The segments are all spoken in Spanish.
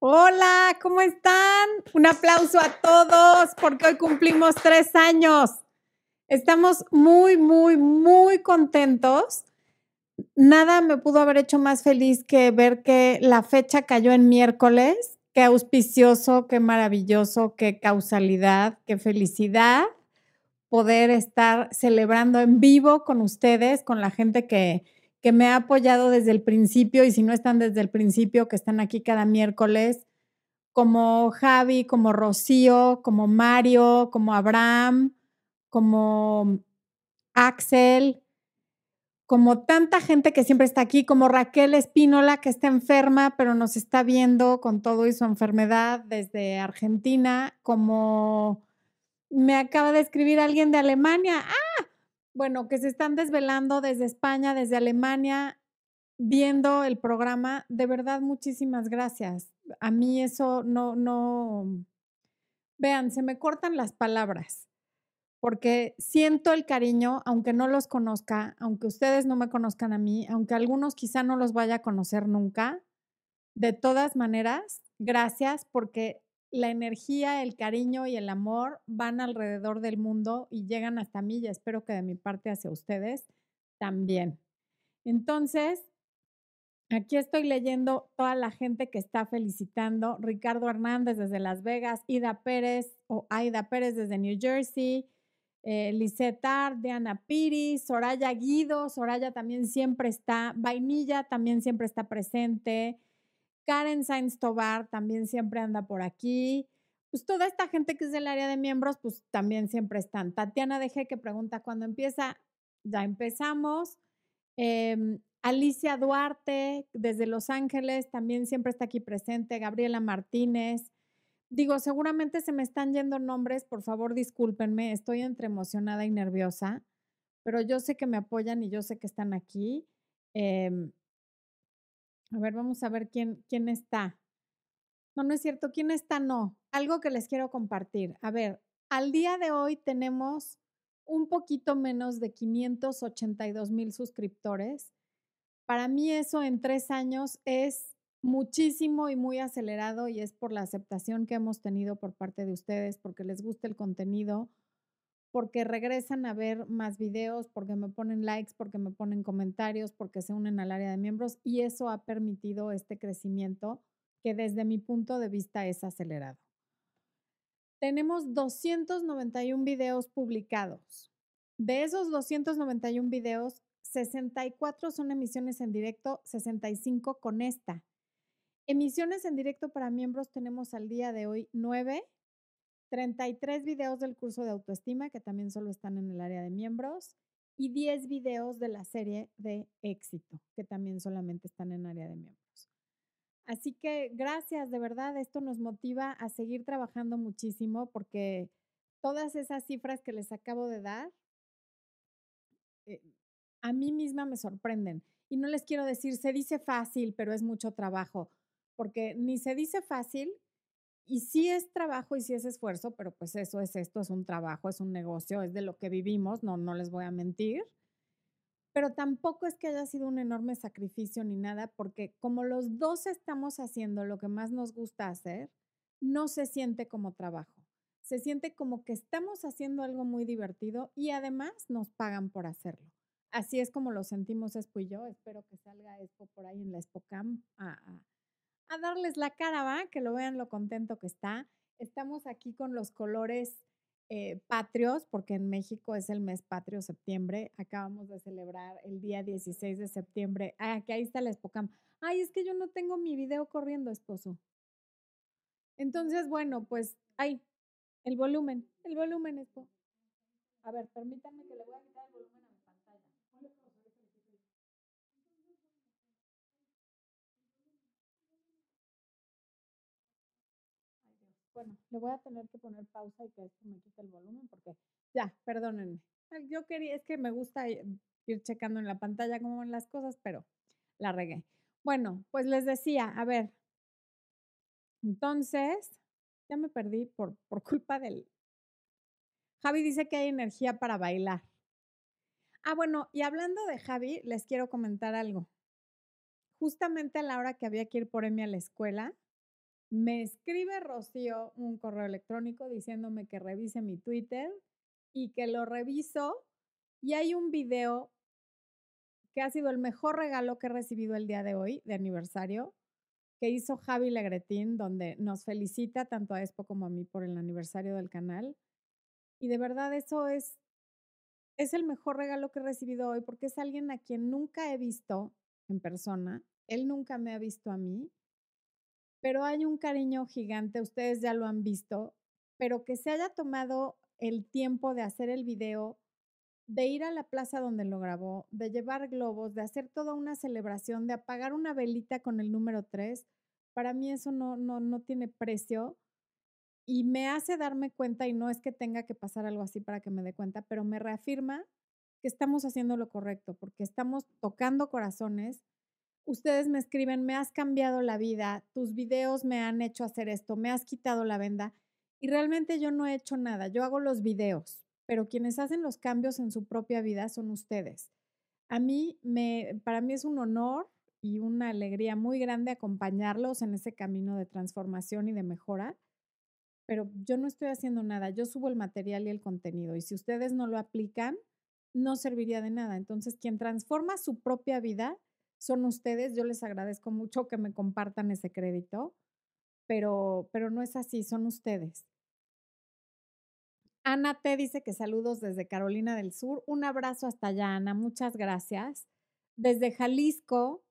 Hola, ¿cómo están? Un aplauso a todos porque hoy cumplimos tres años. Estamos muy, muy, muy contentos. Nada me pudo haber hecho más feliz que ver que la fecha cayó en miércoles. Qué auspicioso, qué maravilloso, qué causalidad, qué felicidad poder estar celebrando en vivo con ustedes, con la gente que, que me ha apoyado desde el principio y si no están desde el principio, que están aquí cada miércoles, como Javi, como Rocío, como Mario, como Abraham, como Axel, como tanta gente que siempre está aquí, como Raquel Espínola, que está enferma, pero nos está viendo con todo y su enfermedad desde Argentina, como me acaba de escribir alguien de Alemania. Ah, bueno, que se están desvelando desde España, desde Alemania, viendo el programa. De verdad, muchísimas gracias. A mí eso no, no, vean, se me cortan las palabras, porque siento el cariño, aunque no los conozca, aunque ustedes no me conozcan a mí, aunque algunos quizá no los vaya a conocer nunca. De todas maneras, gracias porque la energía, el cariño y el amor van alrededor del mundo y llegan hasta mí y espero que de mi parte hacia ustedes también. Entonces, aquí estoy leyendo toda la gente que está felicitando. Ricardo Hernández desde Las Vegas, Ida Pérez o Aida Pérez desde New Jersey, eh, Lisette Diana Piri, Soraya Guido, Soraya también siempre está, Vainilla también siempre está presente. Karen Sainz Tobar también siempre anda por aquí. Pues toda esta gente que es del área de miembros, pues también siempre están. Tatiana Deje que pregunta cuándo empieza. Ya empezamos. Em, Alicia Duarte desde Los Ángeles también siempre está aquí presente. Gabriela Martínez. Digo, seguramente se me están yendo nombres, por favor discúlpenme, estoy entre emocionada y nerviosa, pero yo sé que me apoyan y yo sé que están aquí. Em, a ver, vamos a ver quién, quién está. No, no es cierto. ¿Quién está? No. Algo que les quiero compartir. A ver, al día de hoy tenemos un poquito menos de 582 mil suscriptores. Para mí eso en tres años es muchísimo y muy acelerado y es por la aceptación que hemos tenido por parte de ustedes, porque les gusta el contenido, porque regresan a ver más videos, porque me ponen likes, porque me ponen comentarios, porque se unen al área de miembros y eso ha permitido este crecimiento que desde mi punto de vista es acelerado. Tenemos 291 videos publicados. De esos 291 videos, 64 son emisiones en directo, 65 con esta. Emisiones en directo para miembros tenemos al día de hoy 9 33 videos del curso de autoestima, que también solo están en el área de miembros, y 10 videos de la serie de éxito, que también solamente están en área de miembros. Así que gracias, de verdad, esto nos motiva a seguir trabajando muchísimo porque todas esas cifras que les acabo de dar, eh, a mí misma me sorprenden. Y no les quiero decir, se dice fácil, pero es mucho trabajo, porque ni se dice fácil, y sí es trabajo y sí es esfuerzo, pero pues eso es esto, es un trabajo, es un negocio, es de lo que vivimos, no, no les voy a mentir. Pero tampoco es que haya sido un enorme sacrificio ni nada, porque como los dos estamos haciendo lo que más nos gusta hacer, no se siente como trabajo. Se siente como que estamos haciendo algo muy divertido y además nos pagan por hacerlo. Así es como lo sentimos Expo y yo. Espero que salga Expo por ahí en la ExpoCam a, a darles la cara, ¿va? Que lo vean lo contento que está. Estamos aquí con los colores eh, patrios, porque en México es el mes patrio, septiembre. Acabamos de celebrar el día 16 de septiembre. Ah, que ahí está la Espocam. Ay, es que yo no tengo mi video corriendo, esposo. Entonces, bueno, pues, ay, el volumen, el volumen, esposo. A ver, permítanme que le voy a quitar el volumen a mi pantalla. Bueno, le voy a tener que poner pausa y que esto me quite el volumen porque ya, perdónenme. Yo quería, es que me gusta ir checando en la pantalla cómo van las cosas, pero la regué. Bueno, pues les decía, a ver, entonces, ya me perdí por, por culpa del... Javi dice que hay energía para bailar. Ah, bueno, y hablando de Javi, les quiero comentar algo. Justamente a la hora que había que ir por Emi a la escuela, Me escribe Rocío un correo electrónico diciéndome que revise mi Twitter y que lo reviso y hay un video que ha sido el mejor regalo que he recibido el día de hoy de aniversario que hizo Javi Legretín, donde nos felicita tanto a Expo como a mí por el aniversario del canal. Y de verdad eso es, es el mejor regalo que he recibido hoy porque es alguien a quien nunca he visto en persona. Él nunca me ha visto a mí, pero hay un cariño gigante, ustedes ya lo han visto, pero que se haya tomado el tiempo de hacer el video de ir a la plaza donde lo grabó, de llevar globos, de hacer toda una celebración, de apagar una velita con el número 3, para mí eso no, no, no tiene precio y me hace darme cuenta, y no es que tenga que pasar algo así para que me dé cuenta, pero me reafirma que estamos haciendo lo correcto, porque estamos tocando corazones. Ustedes me escriben, me has cambiado la vida, tus videos me han hecho hacer esto, me has quitado la venda. Y realmente yo no he hecho nada, yo hago los videos, pero quienes hacen los cambios en su propia vida son ustedes. A mí, me, para mí es un honor y una alegría muy grande acompañarlos en ese camino de transformación y de mejora, pero yo no estoy haciendo nada, yo subo el material y el contenido y si ustedes no lo aplican, no serviría de nada. Entonces, quien transforma su propia vida son ustedes, yo les agradezco mucho que me compartan ese crédito, pero, pero no es así, son ustedes. Ana T dice que saludos desde Carolina del Sur. Un abrazo hasta allá, Ana. Muchas gracias. Desde Jalisco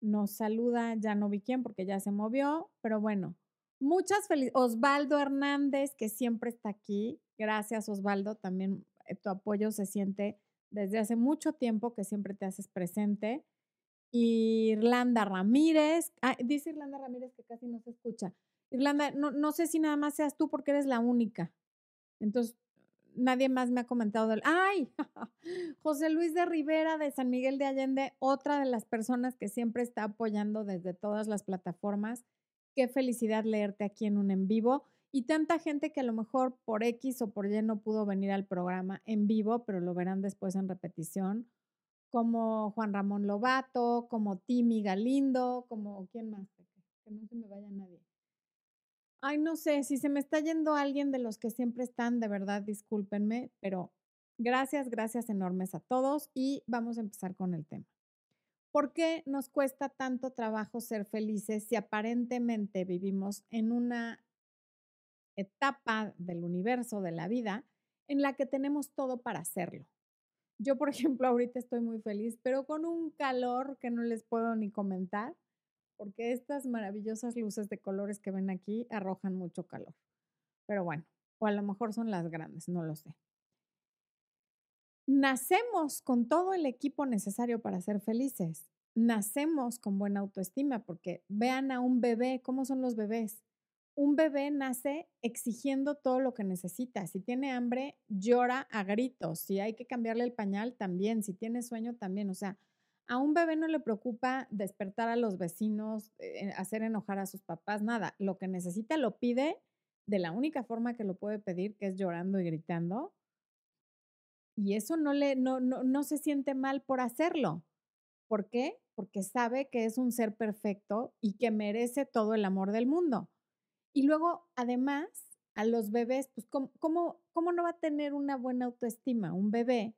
nos saluda, ya no vi quién porque ya se movió, pero bueno, muchas felicidades. Osvaldo Hernández, que siempre está aquí. Gracias, Osvaldo. También eh, tu apoyo se siente desde hace mucho tiempo que siempre te haces presente. Irlanda Ramírez, dice Irlanda Ramírez que casi no se escucha. Irlanda, no, no sé si nada más seas tú porque eres la única. Entonces, nadie más me ha comentado del, ay, José Luis de Rivera de San Miguel de Allende, otra de las personas que siempre está apoyando desde todas las plataformas. Qué felicidad leerte aquí en un en vivo. Y tanta gente que a lo mejor por X o por Y no pudo venir al programa en vivo, pero lo verán después en repetición, como Juan Ramón Lobato, como Timmy Galindo, como quién más, que no se me vaya nadie. Ay, no sé, si se me está yendo alguien de los que siempre están, de verdad, discúlpenme, pero gracias, gracias enormes a todos y vamos a empezar con el tema. ¿Por qué nos cuesta tanto trabajo ser felices si aparentemente vivimos en una etapa del universo, de la vida, en la que tenemos todo para hacerlo? Yo, por ejemplo, ahorita estoy muy feliz, pero con un calor que no les puedo ni comentar porque estas maravillosas luces de colores que ven aquí arrojan mucho calor. Pero bueno, o a lo mejor son las grandes, no lo sé. Nacemos con todo el equipo necesario para ser felices. Nacemos con buena autoestima, porque vean a un bebé, ¿cómo son los bebés? Un bebé nace exigiendo todo lo que necesita. Si tiene hambre, llora a gritos. Si hay que cambiarle el pañal, también. Si tiene sueño, también. O sea, a un bebé no le preocupa despertar a los vecinos, eh, hacer enojar a sus papás, nada. Lo que necesita lo pide de la única forma que lo puede pedir, que es llorando y gritando. Y eso no, le, no, no, no se siente mal por hacerlo. ¿Por qué? Porque sabe que es un ser perfecto y que merece todo el amor del mundo. Y luego, además, a los bebés, pues, ¿cómo, cómo, cómo no va a tener una buena autoestima? Un bebé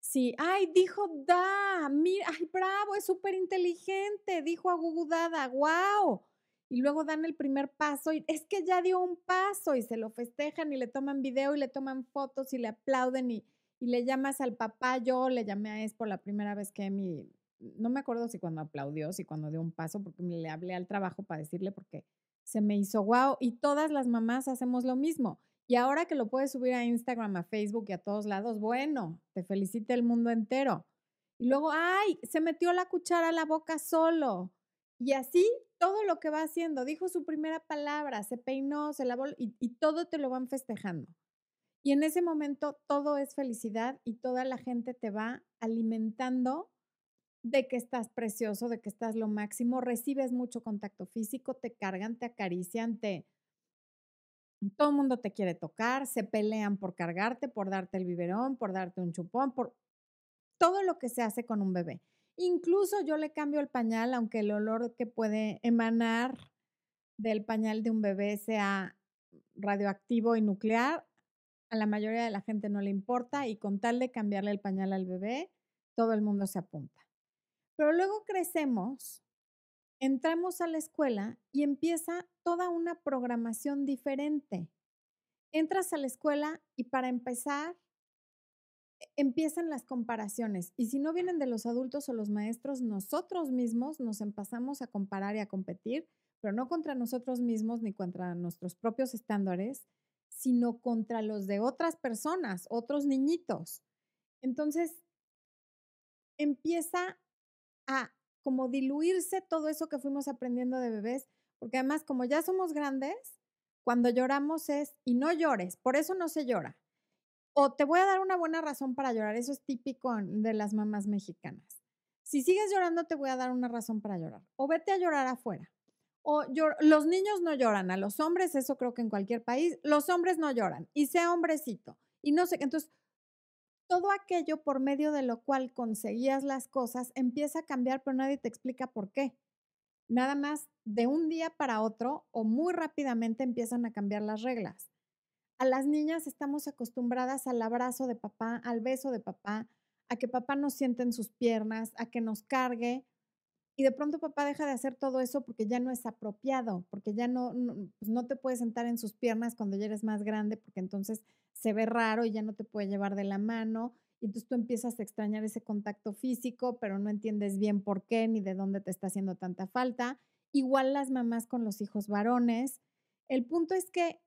Sí, ay, dijo da, mira, ay, bravo, es súper inteligente, dijo agugudada, wow. Y luego dan el primer paso y es que ya dio un paso y se lo festejan y le toman video y le toman fotos y le aplauden y, y le llamas al papá. Yo le llamé a Espo la primera vez que mi, no me acuerdo si cuando aplaudió, si cuando dio un paso, porque le hablé al trabajo para decirle porque se me hizo wow. Y todas las mamás hacemos lo mismo. Y ahora que lo puedes subir a Instagram, a Facebook y a todos lados, bueno, te felicita el mundo entero. Y luego, ay, se metió la cuchara a la boca solo. Y así todo lo que va haciendo, dijo su primera palabra, se peinó, se lavó y, y todo te lo van festejando. Y en ese momento todo es felicidad y toda la gente te va alimentando de que estás precioso, de que estás lo máximo, recibes mucho contacto físico, te cargan, te acarician, te, todo el mundo te quiere tocar, se pelean por cargarte, por darte el biberón, por darte un chupón, por todo lo que se hace con un bebé. Incluso yo le cambio el pañal, aunque el olor que puede emanar del pañal de un bebé sea radioactivo y nuclear, a la mayoría de la gente no le importa y con tal de cambiarle el pañal al bebé, todo el mundo se apunta. Pero luego crecemos, entramos a la escuela y empieza toda una programación diferente. Entras a la escuela y para empezar e, empiezan las comparaciones. Y si no vienen de los adultos o los maestros, nosotros mismos nos empezamos a comparar y a competir, pero no contra nosotros mismos ni contra nuestros propios estándares, sino contra los de otras personas, otros niñitos. Entonces, empieza a como diluirse todo eso que fuimos aprendiendo de bebés, porque además como ya somos grandes, cuando lloramos es, y no llores, por eso no se llora. O te voy a dar una buena razón para llorar, eso es típico de las mamás mexicanas. Si sigues llorando, te voy a dar una razón para llorar. O vete a llorar afuera. O los niños no lloran, a los hombres, eso creo que en cualquier país, los hombres no lloran, y sea hombrecito. Y no sé, entonces todo aquello por medio de lo cual conseguías las cosas empieza a cambiar, pero nadie te explica por qué. Nada más de un día para otro o muy rápidamente empiezan a cambiar las reglas. A las niñas estamos acostumbradas al abrazo de papá, al beso de papá, a que papá nos siente en sus piernas, a que nos cargue. Y de pronto papá deja de hacer todo eso porque ya no es apropiado, porque ya no, no, pues te puedes sentar en sus piernas cuando ya eres más grande, porque entonces se ve raro y ya no te puede llevar de la mano. Y entonces tú empiezas a extrañar ese contacto físico, pero no entiendes bien por qué ni de dónde te está haciendo tanta falta. Igual las mamás con los hijos varones. El punto es que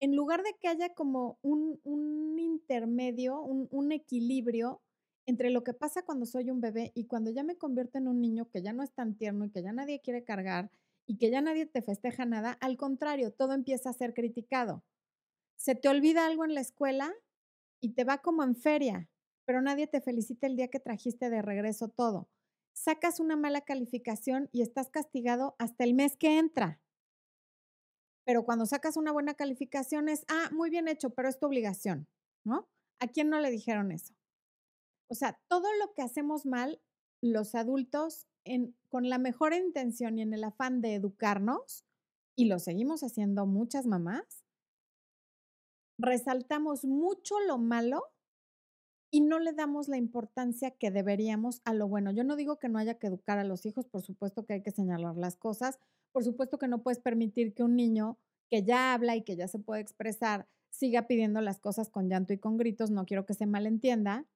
en lugar de que haya como un, un intermedio, un, un equilibrio entre lo que pasa cuando soy un bebé y cuando ya me convierto en un niño que ya no es tan tierno y que ya nadie quiere cargar y que ya nadie te festeja nada, al contrario, todo empieza a ser criticado se te olvida algo en la escuela y te va como en feria, pero nadie te felicita el día que trajiste de regreso todo. Sacas una mala calificación y estás castigado hasta el mes que entra. Pero cuando sacas una buena calificación es, ah, muy bien hecho, pero es tu obligación, ¿no? ¿A quién no le dijeron eso? O sea, todo lo que hacemos mal, los adultos, con la mejor intención y en el afán de educarnos, y lo seguimos haciendo muchas mamás, resaltamos mucho lo malo y no le damos la importancia que deberíamos a lo bueno. Yo no digo que no haya que educar a los hijos, por supuesto que hay que señalar las cosas, por supuesto que no puedes permitir que un niño que ya habla y que ya se puede expresar siga pidiendo las cosas con llanto y con gritos, no quiero que se malentienda,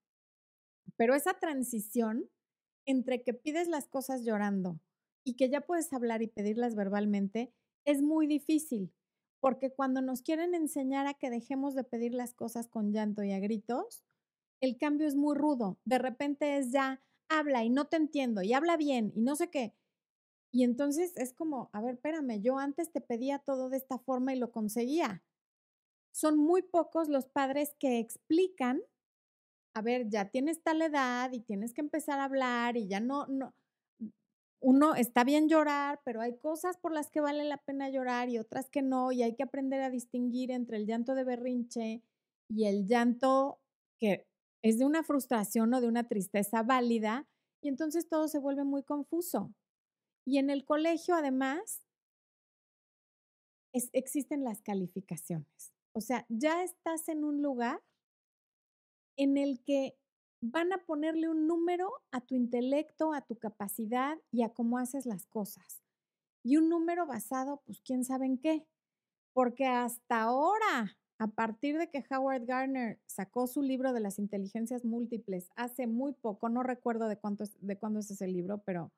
pero esa transición entre que pides las cosas llorando y que ya puedes hablar y pedirlas verbalmente es muy difícil porque cuando nos quieren enseñar a que dejemos de pedir las cosas con llanto y a gritos, el cambio es muy rudo. De repente es ya, habla y no te entiendo y habla bien y no sé qué. Y entonces es como, a ver, espérame, yo antes te pedía todo de esta forma y lo conseguía. Son muy pocos los padres que explican, a ver, ya tienes tal edad y tienes que empezar a hablar y ya no, no, uno está bien llorar, pero hay cosas por las que vale la pena llorar y otras que no, y hay que aprender a distinguir entre el llanto de berrinche y el llanto que es de una frustración o de una tristeza válida, y entonces todo se vuelve muy confuso. Y en el colegio, además, existen las calificaciones. O sea, ya estás en un lugar en el que van a ponerle un número a tu intelecto, a tu capacidad y a cómo haces las cosas. Y un número basado, pues quién sabe en qué. Porque hasta ahora, a partir de que Howard Gardner sacó su libro de las inteligencias múltiples hace muy poco, no recuerdo de, cuánto de cuándo es ese libro, pero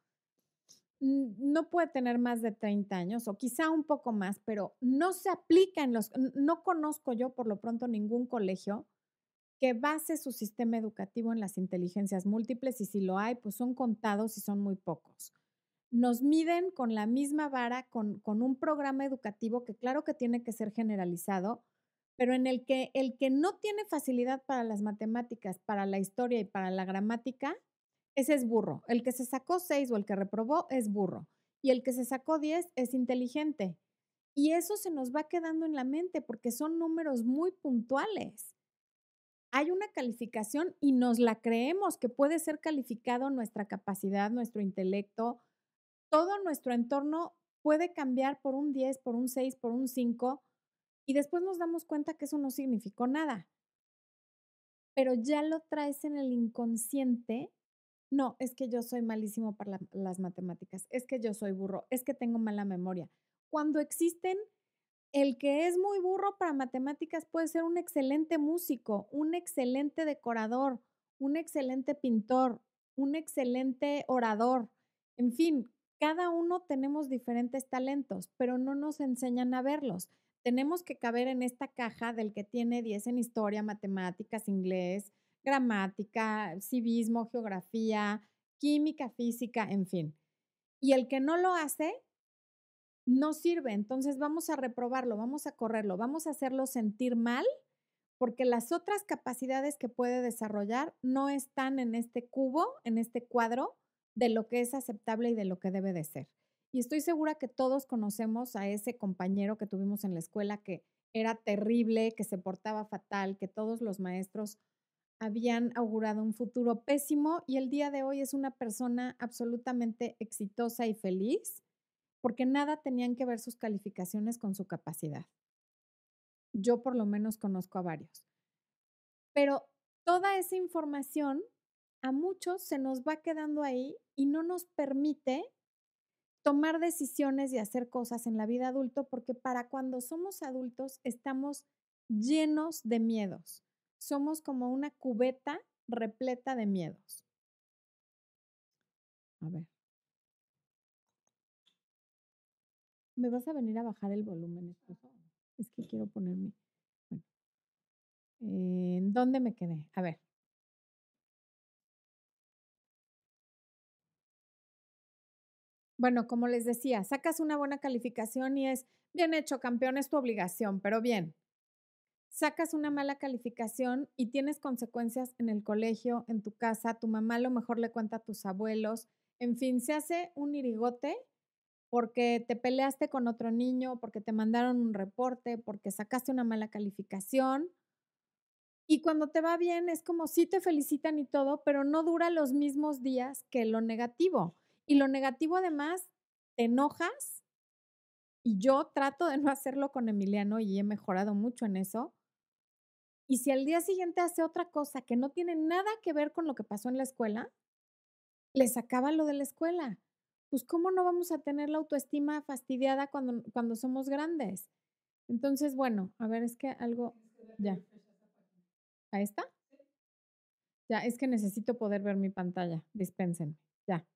no puede tener más de 30 años o quizá un poco más, pero no se aplica en los, no conozco yo por lo pronto ningún colegio que base su sistema educativo en las inteligencias múltiples y si lo hay, pues son contados y son muy pocos. Nos miden con la misma vara, con, con un programa educativo que claro que tiene que ser generalizado, pero en el que el que no tiene facilidad para las matemáticas, para la historia y para la gramática, ese es burro. El que se sacó seis o el que reprobó es burro. Y el que se sacó diez es inteligente. Y eso se nos va quedando en la mente porque son números muy puntuales hay una calificación y nos la creemos que puede ser calificado nuestra capacidad, nuestro intelecto, todo nuestro entorno puede cambiar por un 10, por un 6, por un 5 y después nos damos cuenta que eso no significó nada. Pero ya lo traes en el inconsciente. No, es que yo soy malísimo para las matemáticas, es que yo soy burro, es que tengo mala memoria. Cuando existen, el que es muy burro para matemáticas puede ser un excelente músico, un excelente decorador, un excelente pintor, un excelente orador. En fin, cada uno tenemos diferentes talentos, pero no nos enseñan a verlos. Tenemos que caber en esta caja del que tiene 10 en historia, matemáticas, inglés, gramática, civismo, geografía, química, física, en fin. Y el que no lo hace, no sirve. Entonces vamos a reprobarlo, vamos a correrlo, vamos a hacerlo sentir mal porque las otras capacidades que puede desarrollar no están en este cubo, en este cuadro de lo que es aceptable y de lo que debe de ser. Y estoy segura que todos conocemos a ese compañero que tuvimos en la escuela que era terrible, que se portaba fatal, que todos los maestros habían augurado un futuro pésimo y el día de hoy es una persona absolutamente exitosa y feliz porque nada tenían que ver sus calificaciones con su capacidad. Yo por lo menos conozco a varios. Pero toda esa información a muchos se nos va quedando ahí y no nos permite tomar decisiones y hacer cosas en la vida adulto porque para cuando somos adultos estamos llenos de miedos. Somos como una cubeta repleta de miedos. A ver. ¿Me vas a venir a bajar el volumen, esposo? Es que quiero ponerme. Bueno. ¿En dónde me quedé? A ver. Bueno, como les decía, sacas una buena calificación y es bien hecho, campeón, es tu obligación, pero bien. Sacas una mala calificación y tienes consecuencias en el colegio, en tu casa, tu mamá a lo mejor le cuenta a tus abuelos, en fin, se hace un irigote porque te peleaste con otro niño, porque te mandaron un reporte, porque sacaste una mala calificación. Y cuando te va bien es como si te felicitan y todo, pero no dura los mismos días que lo negativo. Y lo negativo además, te enojas. Y yo trato de no hacerlo con Emiliano y he mejorado mucho en eso. Y si al día siguiente hace otra cosa que no tiene nada que ver con lo que pasó en la escuela, le sacaba lo de la escuela pues ¿cómo no vamos a tener la autoestima fastidiada cuando, cuando somos grandes? Entonces, bueno, a ver, es que algo, ya. ¿Ahí está? Ya, es que necesito poder ver mi pantalla, dispensen, ya.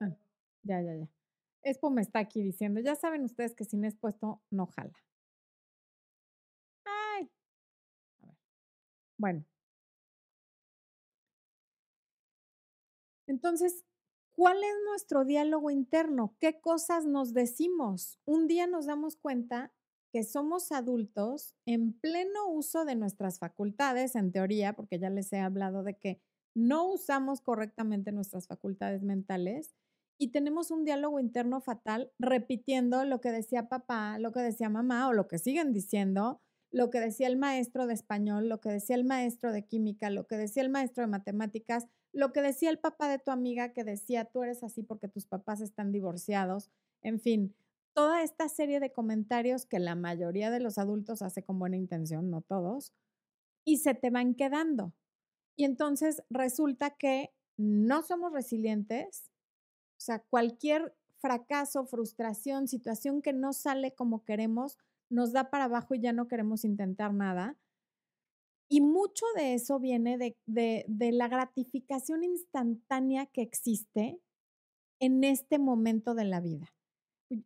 Ah, ya, ya, ya. Expo me está aquí diciendo, ya saben ustedes que sin expuesto no jala. Ay. A ver. Bueno, Entonces, ¿cuál es nuestro diálogo interno? ¿Qué cosas nos decimos? Un día nos damos cuenta que somos adultos en pleno uso de nuestras facultades, en teoría, porque ya les he hablado de que no usamos correctamente nuestras facultades mentales y tenemos un diálogo interno fatal repitiendo lo que decía papá, lo que decía mamá o lo que siguen diciendo, lo que decía el maestro de español, lo que decía el maestro de química, lo que decía el maestro de matemáticas, lo que decía el papá de tu amiga que decía, tú eres así porque tus papás están divorciados, en fin, toda esta serie de comentarios que la mayoría de los adultos hace con buena intención, no todos, y se te van quedando. Y entonces resulta que no somos resilientes, o sea, cualquier fracaso, frustración, situación que no sale como queremos, nos da para abajo y ya no queremos intentar nada. Y mucho de eso viene de, la gratificación instantánea que existe en este momento de la vida.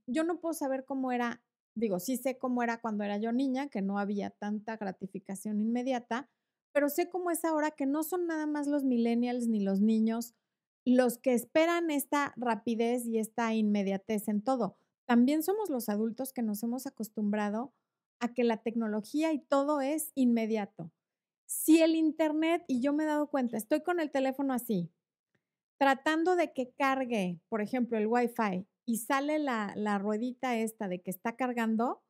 Yo no puedo saber cómo era, digo, sí sé cómo era cuando era yo niña, que no había tanta gratificación inmediata, pero sé cómo es ahora que no son nada más los millennials ni los niños los que esperan esta rapidez y esta inmediatez en todo. También somos los adultos que nos hemos acostumbrado a que la tecnología y todo es inmediato. Si el Internet, y yo me he dado cuenta, estoy con el teléfono así, tratando de que cargue, por ejemplo, el Wi-Fi y sale la, la ruedita esta de que está cargando,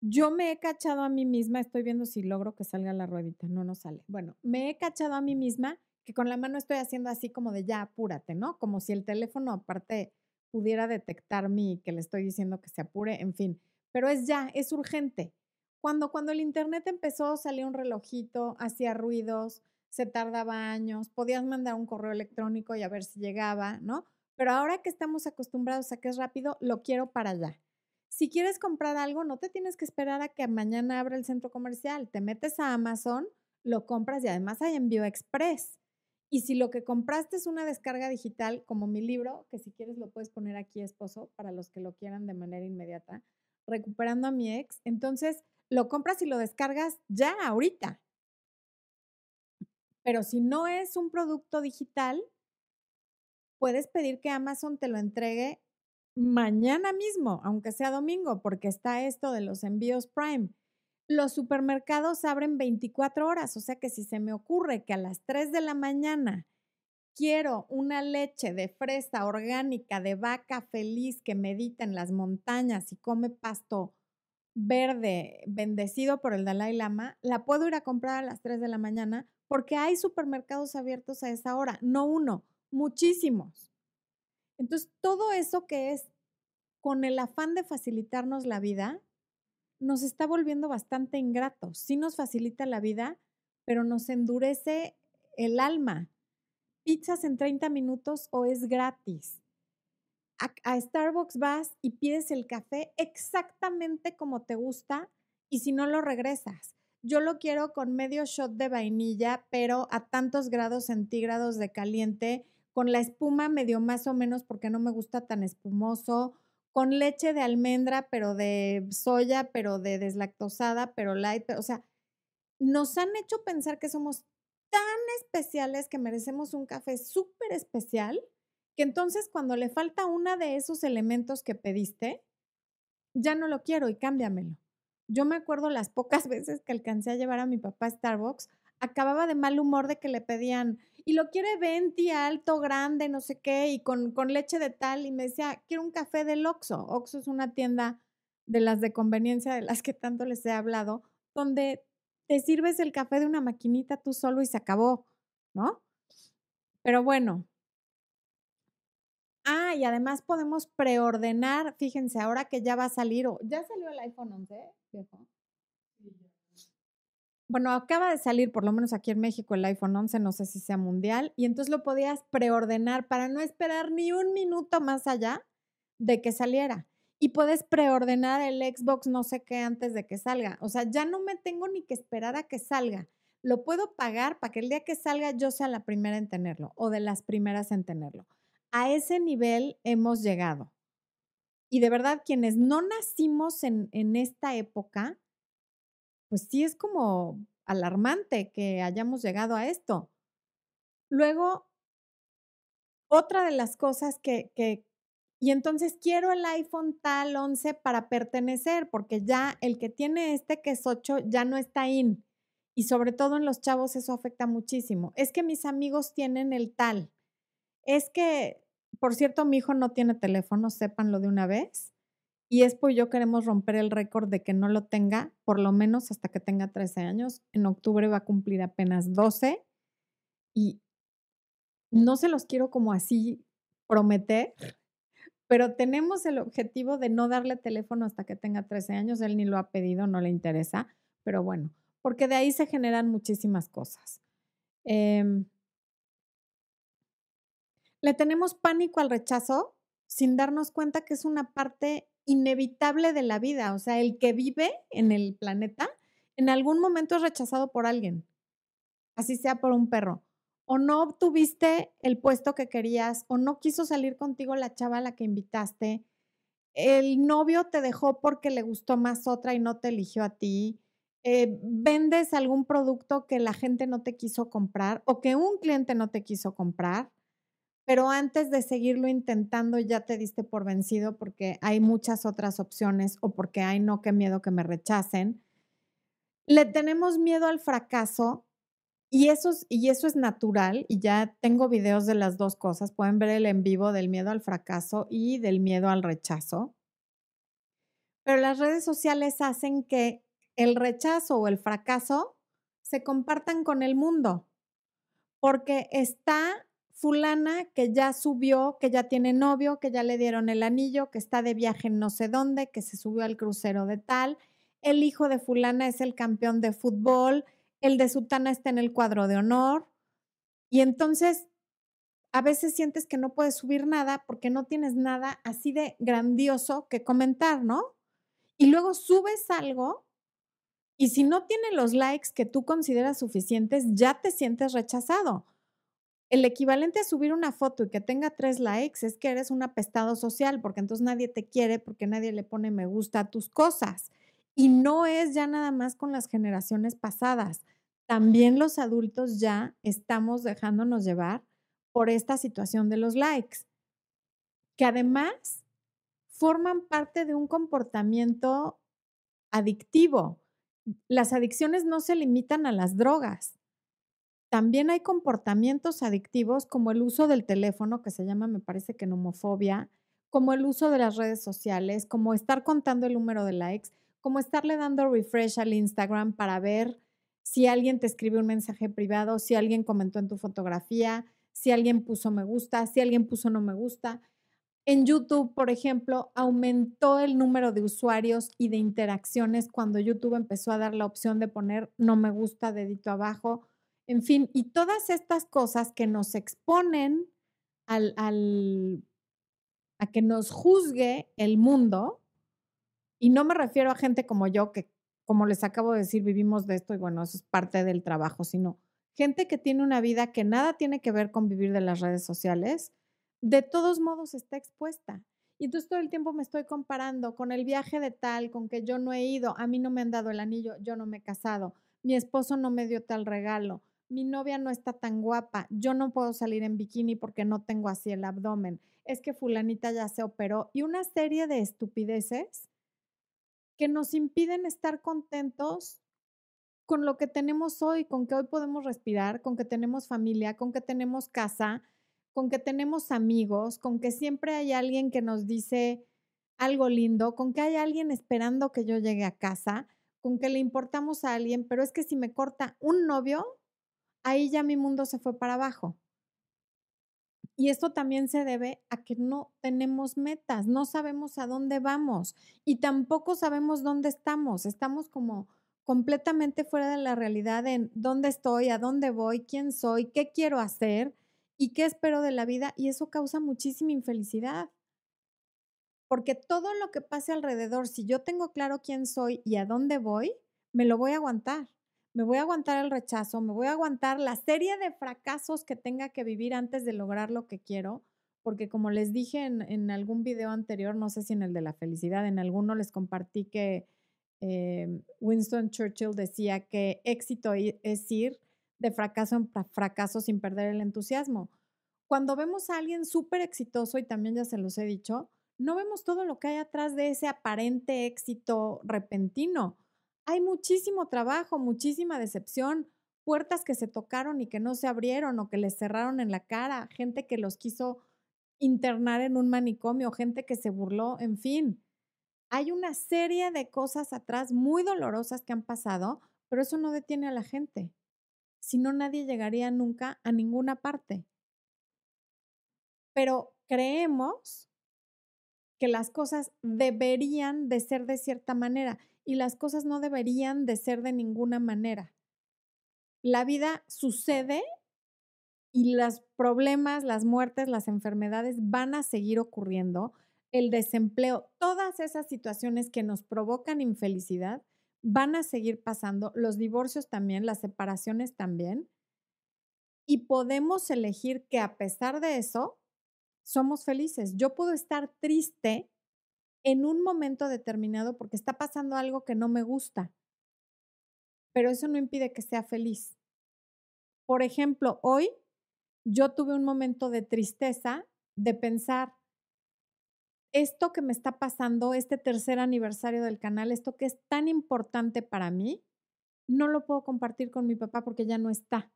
yo me he cachado a mí misma, estoy viendo si logro que salga la ruedita, no, no sale. Bueno, me he cachado a mí misma que con la mano estoy haciendo así como de ya, apúrate, ¿no? Como si el teléfono aparte pudiera detectar mi que le estoy diciendo que se apure, en fin, pero es ya, es urgente. Cuando, cuando el internet empezó, salía un relojito, hacía ruidos, se tardaba años, podías mandar un correo electrónico y a ver si llegaba, ¿no? Pero ahora que estamos acostumbrados a que es rápido, lo quiero para allá. Si quieres comprar algo, no te tienes que esperar a que mañana abra el centro comercial. Te metes a Amazon, lo compras y además hay envío express. Y si lo que compraste es una descarga digital, como mi libro, que si quieres lo puedes poner aquí, esposo, para los que lo quieran de manera inmediata, recuperando a mi ex, entonces lo compras y lo descargas ya, ahorita. Pero si no es un producto digital, puedes pedir que Amazon te lo entregue mañana mismo, aunque sea domingo, porque está esto de los envíos Prime. Los supermercados abren 24 horas, o sea que si se me ocurre que a las 3 de la mañana quiero una leche de fresa orgánica de vaca feliz que medita en las montañas y come pasto verde bendecido por el Dalai Lama, la puedo ir a comprar a las 3 de la mañana porque hay supermercados abiertos a esa hora, no uno, muchísimos. Entonces, todo eso que es con el afán de facilitarnos la vida, nos está volviendo bastante ingratos. Sí nos facilita la vida, pero nos endurece el alma. Pizzas en 30 minutos o es gratis. A, a, Starbucks vas y pides el café exactamente como te gusta y si no lo regresas yo lo quiero con medio shot de vainilla, pero a tantos grados centígrados de caliente, con la espuma medio más o menos porque no me gusta tan espumoso, con leche de almendra, pero de soya, pero de deslactosada, pero light, o sea, nos han hecho pensar que somos tan especiales que merecemos un café súper especial, que entonces cuando le falta una de esos elementos que pediste, ya no lo quiero y cámbiamelo. Yo me acuerdo las pocas veces que alcancé a llevar a mi papá a Starbucks, acababa de mal humor de que le pedían, y lo quiere venti, alto, grande, no sé qué, y con, con leche de tal, y me decía, quiero un café del Oxxo. Oxxo es una tienda de las de conveniencia de las que tanto les he hablado, donde te sirves el café de una maquinita tú solo y se acabó, ¿no? Pero bueno, Ah, y además podemos preordenar, fíjense, ahora que ya va a salir, o ya salió el iPhone 11, viejo. Bueno, acaba de salir, por lo menos aquí en México, el iPhone 11, no sé si sea mundial, y entonces lo podías preordenar para no esperar ni un minuto más allá de que saliera. Y puedes preordenar el Xbox no sé qué antes de que salga. O sea, ya no me tengo ni que esperar a que salga. Lo puedo pagar para que el día que salga yo sea la primera en tenerlo o de las primeras en tenerlo a ese nivel hemos llegado. Y de verdad, quienes no nacimos en, en esta época, pues sí es como alarmante que hayamos llegado a esto. Luego, otra de las cosas que, que, y entonces quiero el iPhone tal 11 para pertenecer, porque ya el que tiene este que es 8 ya no está in. Y sobre todo en los chavos eso afecta muchísimo. Es que mis amigos tienen el tal. Es que por cierto, mi hijo no tiene teléfono, sépanlo de una vez. Y es y yo queremos romper el récord de que no lo tenga, por lo menos hasta que tenga 13 años. En octubre va a cumplir apenas 12. Y no se los quiero como así prometer, pero tenemos el objetivo de no darle teléfono hasta que tenga 13 años. Él ni lo ha pedido, no le interesa, pero bueno, porque de ahí se generan muchísimas cosas. Eh, le tenemos pánico al rechazo sin darnos cuenta que es una parte inevitable de la vida. O sea, el que vive en el planeta en algún momento es rechazado por alguien, así sea por un perro. O no obtuviste el puesto que querías, o no quiso salir contigo la chava a la que invitaste. El novio te dejó porque le gustó más otra y no te eligió a ti. Eh, vendes algún producto que la gente no te quiso comprar o que un cliente no te quiso comprar pero antes de seguirlo intentando ya te diste por vencido porque hay muchas otras opciones o porque hay no, qué miedo que me rechacen. Le tenemos miedo al fracaso y eso, es, y eso es natural y ya tengo videos de las dos cosas. Pueden ver el en vivo del miedo al fracaso y del miedo al rechazo. Pero las redes sociales hacen que el rechazo o el fracaso se compartan con el mundo porque está fulana que ya subió, que ya tiene novio, que ya le dieron el anillo, que está de viaje en no sé dónde, que se subió al crucero de tal. El hijo de fulana es el campeón de fútbol, el de Sutana está en el cuadro de honor. Y entonces a veces sientes que no puedes subir nada porque no tienes nada así de grandioso que comentar, ¿no? Y luego subes algo y si no tiene los likes que tú consideras suficientes, ya te sientes rechazado. El equivalente a subir una foto y que tenga tres likes es que eres un apestado social, porque entonces nadie te quiere, porque nadie le pone me gusta a tus cosas. Y no es ya nada más con las generaciones pasadas. También los adultos ya estamos dejándonos llevar por esta situación de los likes, que además forman parte de un comportamiento adictivo. Las adicciones no se limitan a las drogas. También hay comportamientos adictivos como el uso del teléfono, que se llama, me parece que nomofobia, como el uso de las redes sociales, como estar contando el número de likes, como estarle dando refresh al Instagram para ver si alguien te escribe un mensaje privado, si alguien comentó en tu fotografía, si alguien puso me gusta, si alguien puso no me gusta. En YouTube, por ejemplo, aumentó el número de usuarios y de interacciones cuando YouTube empezó a dar la opción de poner no me gusta, dedito abajo en fin, y todas estas cosas que nos exponen al, a que nos juzgue el mundo, y no me refiero a gente como yo, que como les acabo de decir, vivimos de esto y bueno, eso es parte del trabajo, sino gente que tiene una vida que nada tiene que ver con vivir de las redes sociales, de todos modos está expuesta. Y entonces todo el tiempo me estoy comparando con el viaje de tal, con que yo no he ido, a mí no me han dado el anillo, yo no me he casado, mi esposo no me dio tal regalo, mi novia no está tan guapa, yo no puedo salir en bikini porque no tengo así el abdomen, es que fulanita ya se operó y una serie de estupideces que nos impiden estar contentos con lo que tenemos hoy, con que hoy podemos respirar, con que tenemos familia, con que tenemos casa, con que tenemos amigos, con que siempre hay alguien que nos dice algo lindo, con que hay alguien esperando que yo llegue a casa, con que le importamos a alguien, pero es que si me corta un novio, ahí ya mi mundo se fue para abajo. Y esto también se debe a que no tenemos metas, no sabemos a dónde vamos y tampoco sabemos dónde estamos. Estamos como completamente fuera de la realidad en dónde estoy, a dónde voy, quién soy, qué quiero hacer y qué espero de la vida. Y eso causa muchísima infelicidad. Porque todo lo que pase alrededor, si yo tengo claro quién soy y a dónde voy, me lo voy a aguantar me voy a aguantar el rechazo, me voy a aguantar la serie de fracasos que tenga que vivir antes de lograr lo que quiero, porque como les dije en, algún video anterior, no sé si en el de la felicidad, en alguno les compartí que eh, Winston Churchill decía que éxito es ir de fracaso en fracaso sin perder el entusiasmo. Cuando vemos a alguien súper exitoso, y también ya se los he dicho, no vemos todo lo que hay atrás de ese aparente éxito repentino hay muchísimo trabajo, muchísima decepción, puertas que se tocaron y que no se abrieron o que les cerraron en la cara, gente que los quiso internar en un manicomio, gente que se burló, en fin. Hay una serie de cosas atrás muy dolorosas que han pasado, pero eso no detiene a la gente. Si no, nadie llegaría nunca a ninguna parte. Pero creemos que las cosas deberían de ser de cierta manera y las cosas no deberían de ser de ninguna manera. La vida sucede y los problemas, las muertes, las enfermedades van a seguir ocurriendo, el desempleo, todas esas situaciones que nos provocan infelicidad van a seguir pasando, los divorcios también, las separaciones también, y podemos elegir que a pesar de eso, somos felices. Yo puedo estar triste en un momento determinado porque está pasando algo que no me gusta, pero eso no impide que sea feliz. Por ejemplo, hoy yo tuve un momento de tristeza de pensar, esto que me está pasando, este tercer aniversario del canal, esto que es tan importante para mí, no lo puedo compartir con mi papá porque ya no está.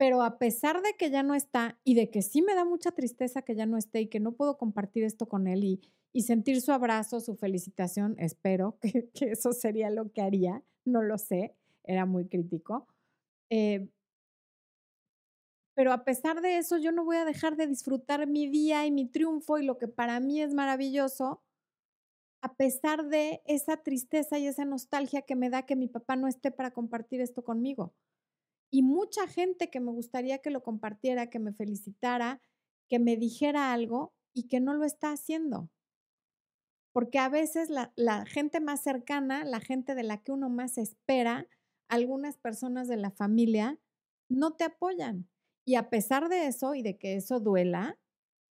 Pero a pesar de que ya no está y de que sí me da mucha tristeza que ya no esté y que no puedo compartir esto con él y, y sentir su abrazo, su felicitación, espero que, eso sería lo que haría, no lo sé, era muy crítico. Eh, pero a pesar de eso yo no voy a dejar de disfrutar mi día y mi triunfo y lo que para mí es maravilloso, a pesar de esa tristeza y esa nostalgia que me da que mi papá no esté para compartir esto conmigo. Y mucha gente que me gustaría que lo compartiera, que me felicitara, que me dijera algo y que no lo está haciendo. Porque a veces la, la gente más cercana, la gente de la que uno más espera, algunas personas de la familia, no te apoyan. Y a pesar de eso y de que eso duela,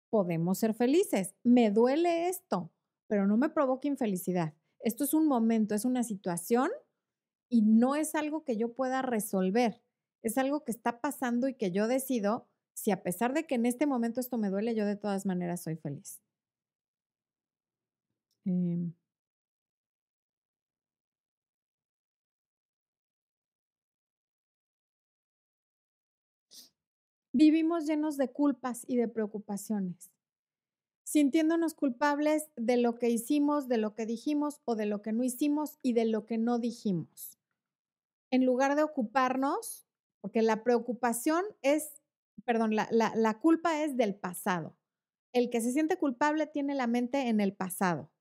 podemos ser felices. Me duele esto, pero no me provoca infelicidad. Esto es un momento, es una situación y no es algo que yo pueda resolver. Es algo que está pasando y que yo decido si a pesar de que en este momento esto me duele, yo de todas maneras soy feliz. Em. Vivimos llenos de culpas y de preocupaciones, sintiéndonos culpables de lo que hicimos, de lo que dijimos o de lo que no hicimos y de lo que no dijimos. En lugar de ocuparnos, porque la preocupación es, perdón, la, la culpa es del pasado. El que se siente culpable tiene la mente en el pasado,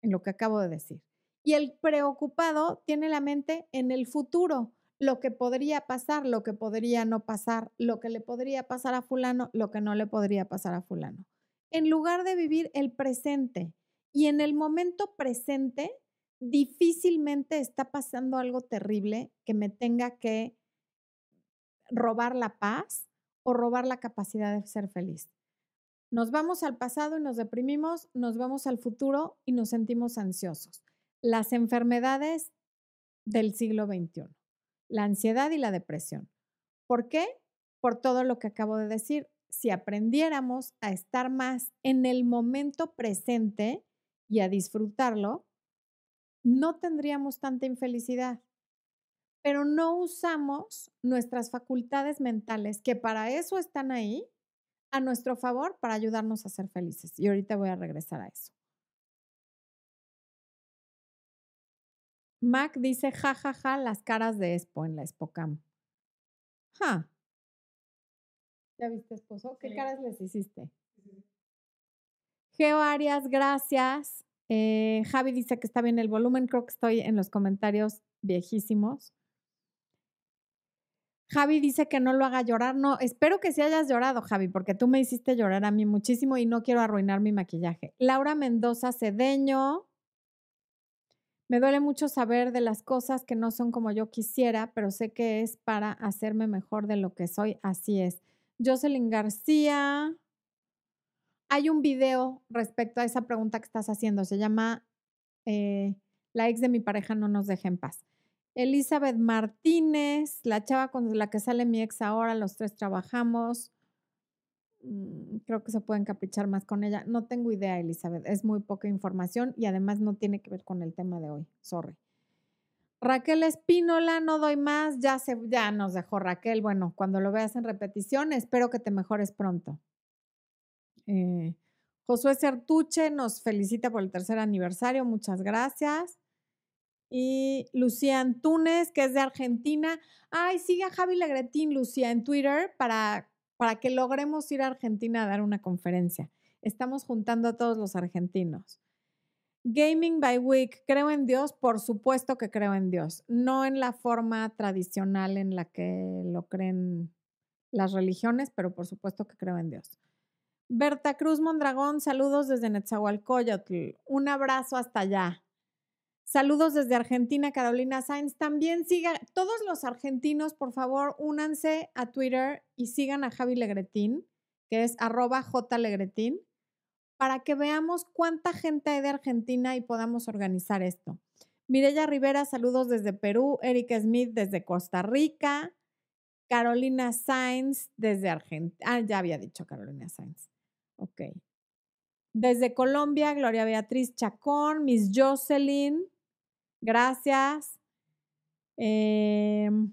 en lo que acabo de decir. Y el preocupado tiene la mente en el futuro, lo que podría pasar, lo que podría no pasar, lo que le podría pasar a fulano, lo que no le podría pasar a fulano. En lugar de vivir el presente y en el momento presente, difícilmente está pasando algo terrible que me tenga que robar la paz o robar la capacidad de ser feliz. Nos vamos al pasado y nos deprimimos, nos vamos al futuro y nos sentimos ansiosos. Las enfermedades del siglo XXI la ansiedad y la depresión. ¿Por qué? Por todo lo que acabo de decir. Si aprendiéramos a estar más en el momento presente y a disfrutarlo, no tendríamos tanta infelicidad. Pero no usamos nuestras facultades mentales, que para eso están ahí, a nuestro favor para ayudarnos a ser felices. Y ahorita voy a regresar a eso. Mac dice, jajaja, ja, ja, las caras de Expo en la Expocam. Ja. ¿Ya viste, esposo? ¿Qué caras les hiciste? Geo Arias, gracias. Eh, Javi dice que está bien el volumen. Creo que estoy en los comentarios viejísimos. Javi dice que no lo haga llorar. No, espero que sí hayas llorado, Javi, porque tú me hiciste llorar a mí muchísimo y no quiero arruinar mi maquillaje. Laura Mendoza Cedeño. Me duele mucho saber de las cosas que no son como yo quisiera, pero sé que es para hacerme mejor de lo que soy. Así es. Jocelyn García. Hay un video respecto a esa pregunta que estás haciendo. Se llama eh, La ex de mi pareja no nos deja en paz. Elizabeth Martínez, la chava con la que sale mi ex ahora, los tres trabajamos. Mm, creo que se pueden caprichar más con ella. No tengo idea, Elizabeth. Es muy poca información y además no tiene que ver con el tema de hoy. Sorry. Raquel Espínola, no doy más. Ya, se, ya nos dejó Raquel. Bueno, cuando lo veas en repetición, espero que te mejores pronto. Eh, Josué Certuche nos felicita por el tercer aniversario. Muchas gracias. Y Lucía Antunes, que es de Argentina. Ay, sigue a Javi Legretín, Lucía, en Twitter para para que logremos ir a Argentina a dar una conferencia. Estamos juntando a todos los argentinos. Gaming by Week, creo en Dios, por supuesto que creo en Dios, no en la forma tradicional en la que lo creen las religiones, pero por supuesto que creo en Dios. Berta Cruz Mondragón, saludos desde Netzahualcoyotl. Un abrazo hasta allá. Saludos desde Argentina, Carolina Sainz. También siga, todos los argentinos, por favor, únanse a Twitter y sigan a Javi Legretín, que es arroba jlegretín, para que veamos cuánta gente hay de Argentina y podamos organizar esto. Mirella Rivera, saludos desde Perú. Erika Smith desde Costa Rica. Carolina Sainz desde Argentina. Ah, ya había dicho Carolina Sainz. Ok. Desde Colombia, Gloria Beatriz Chacón, Miss Jocelyn, Gracias. Em,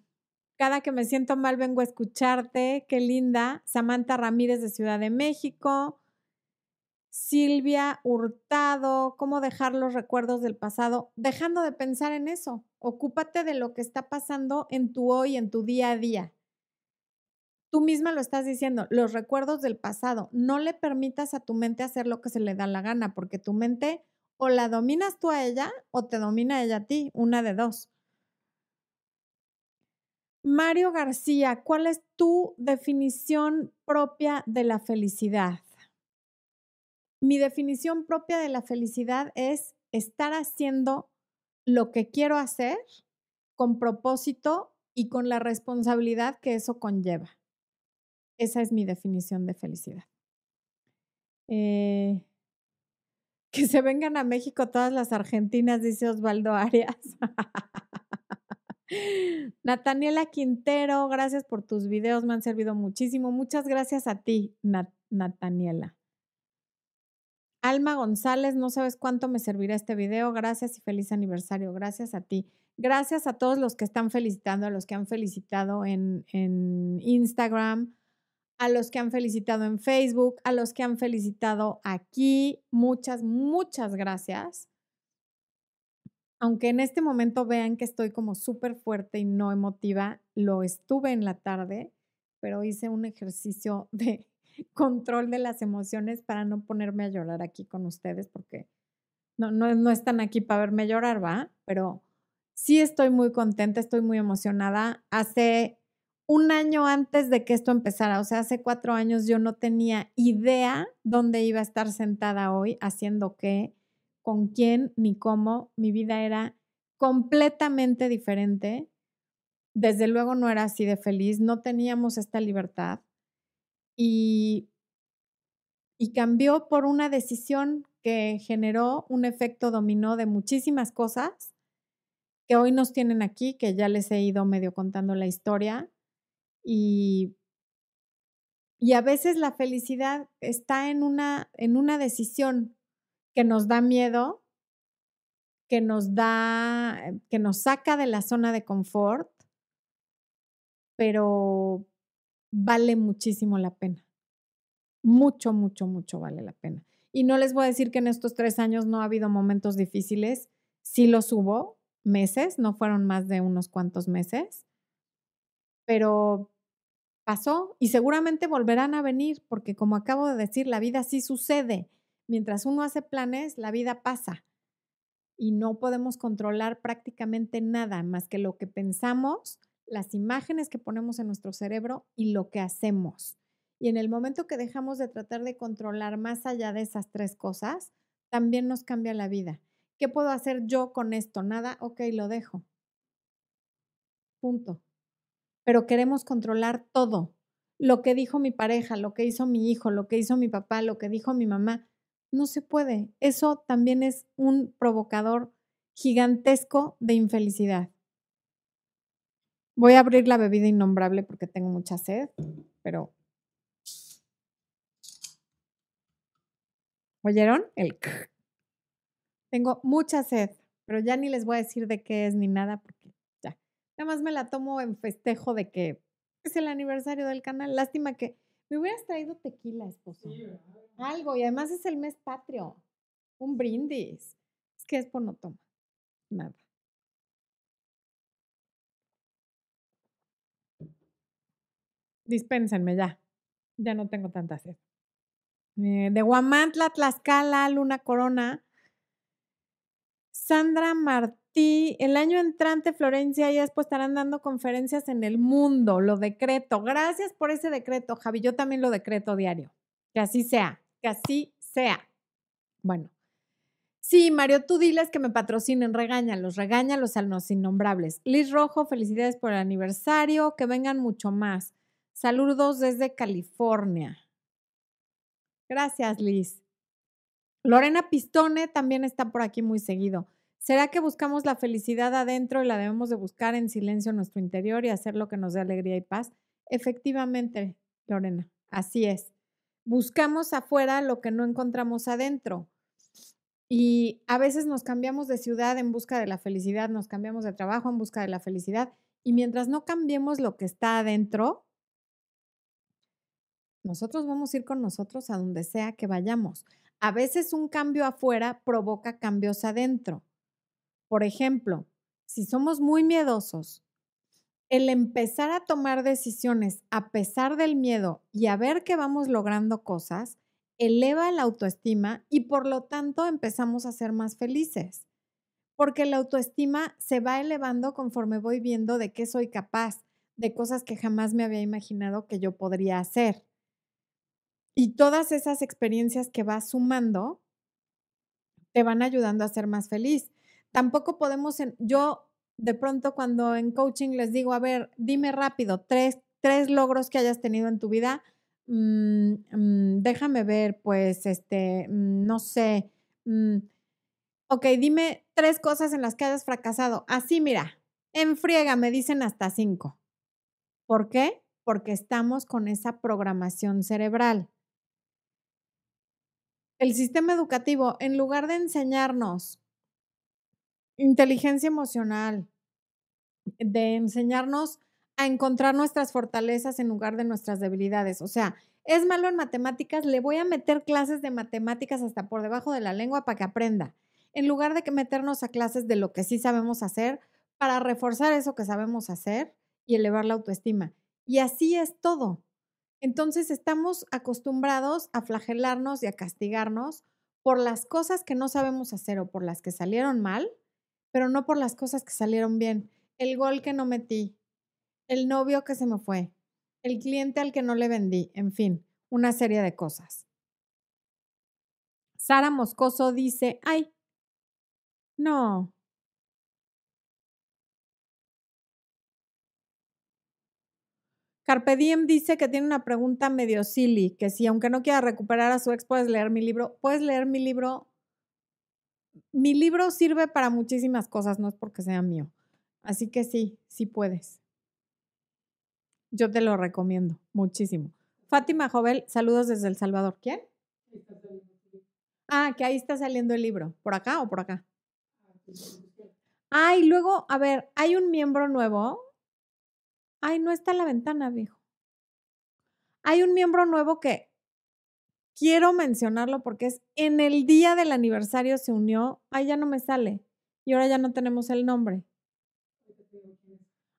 cada que me siento mal vengo a escucharte. Qué linda. Samantha Ramírez de Ciudad de México. Silvia Hurtado, cómo dejar los recuerdos del pasado, dejando de pensar en eso. Ocúpate de lo que está pasando en tu hoy, en tu día a día. Tú misma lo estás diciendo, los recuerdos del pasado. No le permitas a tu mente hacer lo que se le da la gana, porque tu mente o la dominas tú a ella o te domina ella a ti, una de dos. Mario García, ¿cuál es tu definición propia de la felicidad? Mi definición propia de la felicidad es estar haciendo lo que quiero hacer con propósito y con la responsabilidad que eso conlleva. Esa es mi definición de felicidad. Eh, que se vengan a México todas las argentinas, dice Osvaldo Arias. Nataniela Quintero, gracias por tus videos, me han servido muchísimo. Muchas gracias a ti, Nataniela. Alma González, no sabes cuánto me servirá este video. Gracias y feliz aniversario. Gracias a ti. Gracias a todos los que están felicitando, a los que han felicitado en, en Instagram, a los que han felicitado en Facebook, a los que han felicitado aquí. Muchas, muchas gracias. Aunque en este momento vean que estoy como súper fuerte y no emotiva, lo estuve en la tarde, pero hice un ejercicio de control de las emociones para no ponerme a llorar aquí con ustedes, porque no, no, no están aquí para verme llorar, ¿va? Pero sí estoy muy contenta, estoy muy emocionada. Hace un año antes de que esto empezara, o sea, hace cuatro años yo no tenía idea dónde iba a estar sentada hoy, haciendo qué, con quién, ni cómo. Mi vida era completamente diferente. Desde luego no era así de feliz, no teníamos esta libertad y, y cambió por una decisión que generó un efecto dominó de muchísimas cosas que hoy nos tienen aquí, que ya les he ido medio contando la historia. Y, y a veces la felicidad está en una, en una decisión que nos da miedo, que nos da, que nos saca de la zona de confort, pero vale muchísimo la pena. Mucho, mucho, mucho vale la pena. Y no les voy a decir que en estos tres años no ha habido momentos difíciles, sí los hubo, meses, no fueron más de unos cuantos meses, pero pasó y seguramente volverán a venir, porque como acabo de decir, la vida sí sucede. Mientras uno hace planes, la vida pasa y no podemos controlar prácticamente nada más que lo que pensamos las imágenes que ponemos en nuestro cerebro y lo que hacemos. Y en el momento que dejamos de tratar de controlar más allá de esas tres cosas, también nos cambia la vida. ¿Qué puedo hacer yo con esto? Nada, ok, lo dejo. Punto. Pero queremos controlar todo. Lo que dijo mi pareja, lo que hizo mi hijo, lo que hizo mi papá, lo que dijo mi mamá. No se puede. Eso también es un provocador gigantesco de infelicidad. Voy a abrir la bebida innombrable porque tengo mucha sed, pero... ¿Oyeron? El... Tengo mucha sed, pero ya ni les voy a decir de qué es ni nada porque. Nada más me la tomo en festejo de que es el aniversario del canal. Lástima que me hubieras traído tequila, esposo. Algo, y además es el mes patrio. Un brindis. Es que es por no tomar. Nada. dispénsenme ya. Ya no tengo tanta sed. Eh, de Guamantla, Tlaxcala, Luna Corona. Sandra El año entrante Florencia y después estarán dando conferencias en el mundo, lo decreto. Gracias por ese decreto, Javi. Yo también lo decreto diario. Que así sea, que así sea. Bueno. Sí, Mario, tú diles que me patrocinen, regáñalos, regáñalos a los innombrables. Liz Rojo, felicidades por el aniversario, que vengan mucho más. Saludos desde California. Gracias, Liz. Lorena Pistone también está por aquí muy seguido. ¿Será que buscamos la felicidad adentro y la debemos de buscar en silencio en nuestro interior y hacer lo que nos dé alegría y paz? Efectivamente, Lorena, así es. Buscamos afuera lo que no encontramos adentro. Y a veces nos cambiamos de ciudad en busca de la felicidad, nos cambiamos de trabajo en busca de la felicidad. Y mientras no cambiemos lo que está adentro, nosotros vamos a ir con nosotros a donde sea que vayamos. A veces un cambio afuera provoca cambios adentro. Por ejemplo, si somos muy miedosos, el empezar a tomar decisiones a pesar del miedo y a ver que vamos logrando cosas, eleva la autoestima y por lo tanto empezamos a ser más felices. Porque la autoestima se va elevando conforme voy viendo de qué soy capaz, de cosas que jamás me había imaginado que yo podría hacer. Y todas esas experiencias que vas sumando te van ayudando a ser más feliz. Tampoco podemos, yo de pronto cuando en coaching les digo, a ver, dime rápido, tres, tres logros que hayas tenido en tu vida, mm, mm, déjame ver, pues, este, mm, no sé, ok, dime tres cosas en las que hayas fracasado. Así, mira, en friega me dicen hasta cinco. ¿Por qué? Porque estamos con esa programación cerebral. El sistema educativo, en lugar de enseñarnos inteligencia emocional, de enseñarnos a encontrar nuestras fortalezas en lugar de nuestras debilidades. O sea, es malo en matemáticas, le voy a meter clases de matemáticas hasta por debajo de la lengua para que aprenda, en lugar de que meternos a clases de lo que sí sabemos hacer para reforzar eso que sabemos hacer y elevar la autoestima. Y así es todo. Entonces estamos acostumbrados a flagelarnos y a castigarnos por las cosas que no sabemos hacer o por las que salieron mal, pero no por las cosas que salieron bien. El gol que no metí, el novio que se me fue, el cliente al que no le vendí, en fin, una serie de cosas. Sara Moscoso dice, ay, no, Carpe Diem dice que tiene una pregunta medio silly, que si aunque no quiera recuperar a su ex, puedes leer mi libro. Puedes leer mi libro. Mi libro sirve para muchísimas cosas, no es porque sea mío. Así que sí, sí puedes. Yo te lo recomiendo muchísimo. Fátima Jovel, saludos desde El Salvador. ¿Quién? Ah, que ahí está saliendo el libro. ¿Por acá o por acá? Ah, y luego, a ver, hay un miembro nuevo Ay, no está en la ventana, viejo. Hay un miembro nuevo que quiero mencionarlo porque es en el día del aniversario se unió. Ay, ya no me sale. Y ahora ya no tenemos el nombre.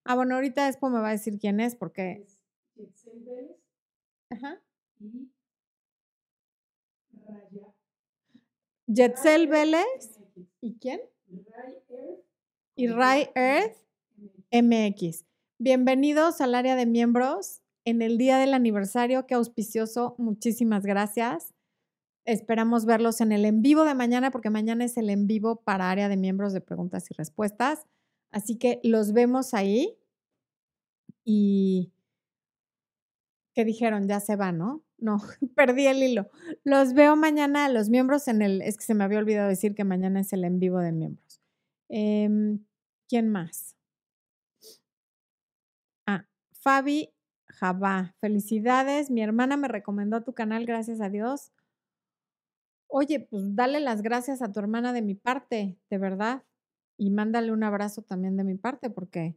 Ah, bueno, ahorita después me va a decir quién es porque. Ajá. Jetzel Vélez. ¿Y quién? Y Ray Earth MX. Bienvenidos al área de miembros en el día del aniversario. Qué auspicioso. Muchísimas gracias. Esperamos verlos en el en vivo de mañana porque mañana es el en vivo para área de miembros de preguntas y respuestas. Así que los vemos ahí. Y ¿qué dijeron? Ya se va, ¿no? No, perdí el hilo. Los veo mañana, los miembros en el, es que se me había olvidado decir que mañana es el en vivo de miembros. Em, ¿Quién más? Fabi Jabá, felicidades. Mi hermana me recomendó tu canal, gracias a Dios. Oye, pues dale las gracias a tu hermana de mi parte, de verdad. Y mándale un abrazo también de mi parte, porque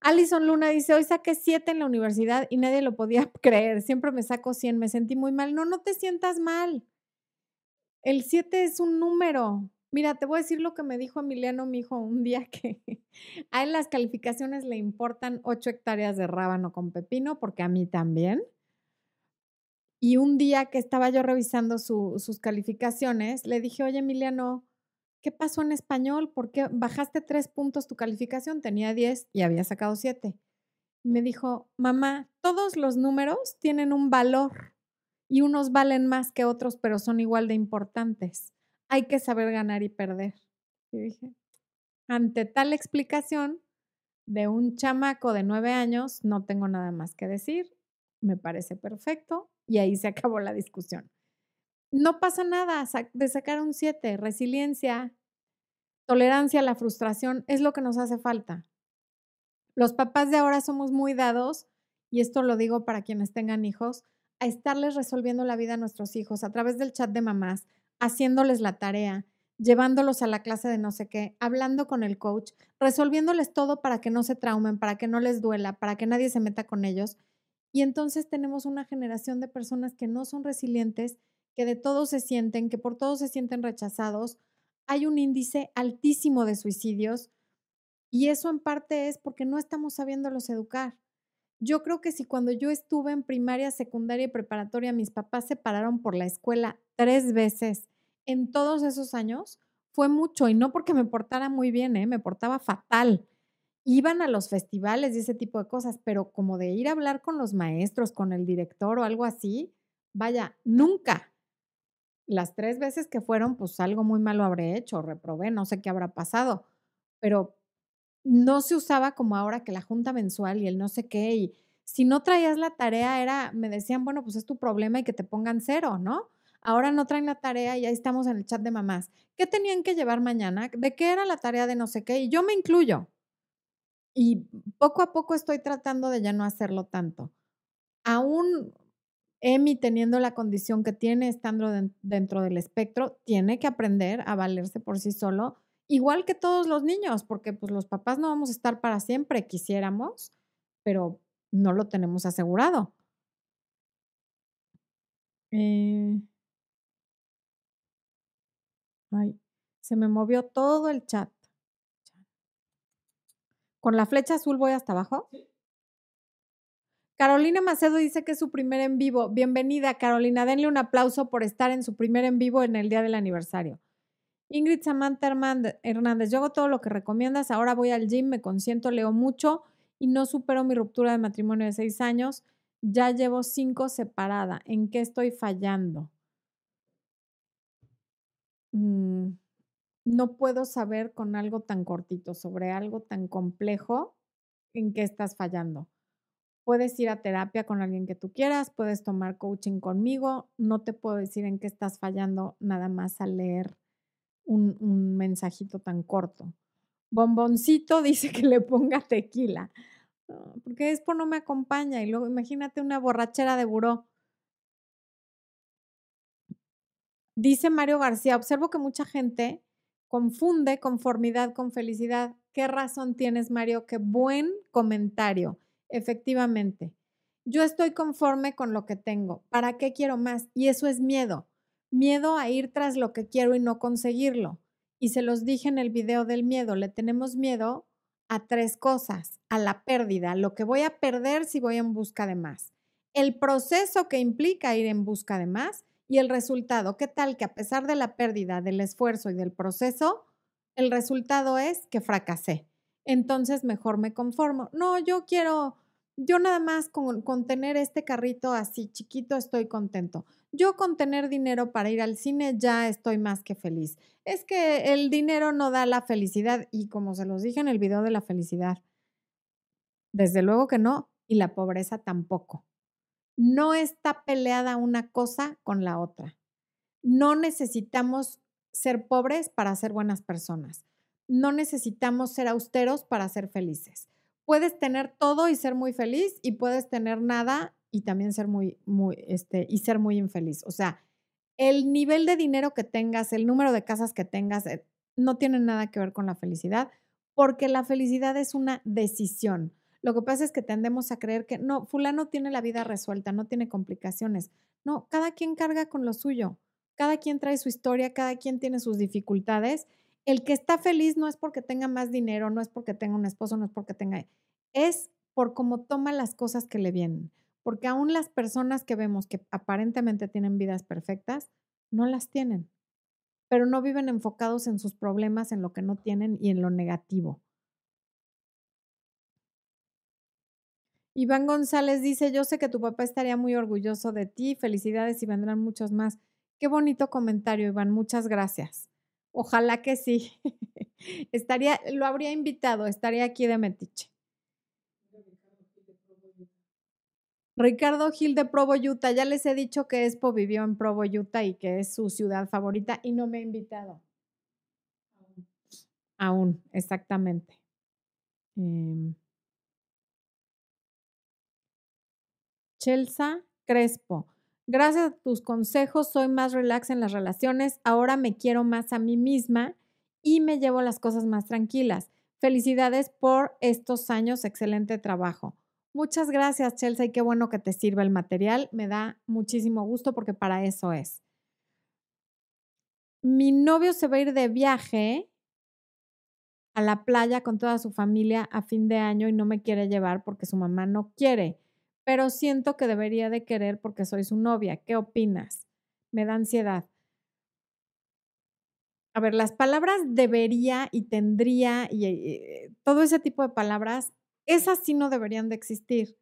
Alison Luna dice, hoy saqué siete en la universidad y nadie lo podía creer. Siempre me saco 100, me sentí muy mal. No, no te sientas mal. El siete es un número. Mira, te voy a decir lo que me dijo Emiliano, mi hijo, un día que a él las calificaciones le importan ocho hectáreas de rábano con pepino, porque a mí también. Y un día que estaba yo revisando sus calificaciones, le dije, oye, Emiliano, ¿qué pasó en español? ¿Por qué bajaste tres puntos tu calificación? Tenía diez y había sacado siete. Me dijo, mamá, todos los números tienen un valor y unos valen más que otros, pero son igual de importantes hay que saber ganar y perder. Y dije, ante tal explicación de un chamaco de nueve años, no tengo nada más que decir, me parece perfecto y ahí se acabó la discusión. No pasa nada de sacar un siete, resiliencia, tolerancia a la frustración es lo que nos hace falta. Los papás de ahora somos muy dados, y esto lo digo para quienes tengan hijos, a estarles resolviendo la vida a nuestros hijos a través del chat de mamás, haciéndoles la tarea, llevándolos a la clase de no sé qué, hablando con el coach, resolviéndoles todo para que no se traumen, para que no les duela, para que nadie se meta con ellos. Y entonces tenemos una generación de personas que no son resilientes, que de todo se sienten, que por todo se sienten rechazados. Hay un índice altísimo de suicidios. Y eso en parte es porque no estamos sabiéndolos educar. Yo creo que si cuando yo estuve en primaria, secundaria y preparatoria, mis papás se pararon por la escuela tres veces en todos esos años, fue mucho. Y no porque me portara muy bien, ¿eh? me portaba fatal. Iban a los festivales y ese tipo de cosas, pero como de ir a hablar con los maestros, con el director o algo así, vaya, nunca. Las tres veces que fueron, pues algo muy malo habré hecho, reprobé, no sé qué habrá pasado, pero no se usaba como ahora que la junta mensual y el no sé qué, y si no traías la tarea era, me decían, bueno, pues es tu problema y que te pongan cero, ¿no? Ahora no traen la tarea y ahí estamos en el chat de mamás. ¿Qué tenían que llevar mañana? ¿De qué era la tarea de no sé qué? Y yo me incluyo. Y poco a poco estoy tratando de ya no hacerlo tanto. Aún Emi, teniendo la condición que tiene, estando dentro del espectro, tiene que aprender a valerse por sí solo igual que todos los niños, porque pues los papás no vamos a estar para siempre, quisiéramos, pero no lo tenemos asegurado. Eh, ay, se me movió todo el chat. ¿Con la flecha azul voy hasta abajo? Carolina Macedo dice que es su primer en vivo. Bienvenida, Carolina. Denle un aplauso por estar en su primer en vivo en el día del aniversario. Ingrid Samantha Hernández, yo hago todo lo que recomiendas, ahora voy al gym, me consiento, leo mucho y no supero mi ruptura de matrimonio de seis años. Ya llevo cinco separada. ¿En qué estoy fallando? Mm, no puedo saber con algo tan cortito sobre algo tan complejo en qué estás fallando. Puedes ir a terapia con alguien que tú quieras, puedes tomar coaching conmigo. No te puedo decir en qué estás fallando nada más al leer un, mensajito tan corto. Bomboncito dice que le ponga tequila, porque después no me acompaña y luego imagínate una borrachera de buró. Dice Mario García, observo que mucha gente confunde conformidad con felicidad. ¿Qué razón tienes, Mario? Qué buen comentario. Efectivamente, yo estoy conforme con lo que tengo. ¿Para qué quiero más? Y eso es miedo miedo a ir tras lo que quiero y no conseguirlo. Y se los dije en el video del miedo, le tenemos miedo a tres cosas, a la pérdida, lo que voy a perder si voy en busca de más, el proceso que implica ir en busca de más y el resultado. ¿Qué tal que a pesar de la pérdida, del esfuerzo y del proceso, el resultado es que fracasé? Entonces mejor me conformo. No, yo quiero, yo nada más con, tener este carrito así chiquito estoy contento. Yo con tener dinero para ir al cine ya estoy más que feliz. Es que el dinero no da la felicidad y como se los dije en el video de la felicidad, desde luego que no, y la pobreza tampoco. No está peleada una cosa con la otra. No necesitamos ser pobres para ser buenas personas. No necesitamos ser austeros para ser felices. Puedes tener todo y ser muy feliz y puedes tener nada y también ser muy, muy, este, y ser muy infeliz. O sea, el nivel de dinero que tengas, el número de casas que tengas, eh, no tiene nada que ver con la felicidad, porque la felicidad es una decisión. Lo que pasa es que tendemos a creer que no, fulano tiene la vida resuelta, no tiene complicaciones. No, cada quien carga con lo suyo, cada quien trae su historia, cada quien tiene sus dificultades. El que está feliz no es porque tenga más dinero, no es porque tenga un esposo, no es porque tenga, es por cómo toma las cosas que le vienen porque aún las personas que vemos que aparentemente tienen vidas perfectas, no las tienen, pero no viven enfocados en sus problemas, en lo que no tienen y en lo negativo. Iván González dice, yo sé que tu papá estaría muy orgulloso de ti, felicidades y vendrán muchos más. Qué bonito comentario, Iván, muchas gracias. Ojalá que sí. estaría, lo habría invitado, estaría aquí de Metiche. Ricardo Gil de Provo, Utah. Ya les he dicho que Expo vivió en Provo, Utah y que es su ciudad favorita y no me ha invitado. Aún, exactamente. Em. Chelsa Crespo. Gracias a tus consejos soy más relax en las relaciones. Ahora me quiero más a mí misma y me llevo las cosas más tranquilas. Felicidades por estos años. Excelente trabajo. Muchas gracias, Chelsea, y qué bueno que te sirva el material. Me da muchísimo gusto porque para eso es. Mi novio se va a ir de viaje a la playa con toda su familia a fin de año y no me quiere llevar porque su mamá no quiere, pero siento que debería de querer porque soy su novia. ¿Qué opinas? Me da ansiedad. A ver, las palabras debería y tendría y eh, todo ese tipo de palabras, esas sí no deberían de existir.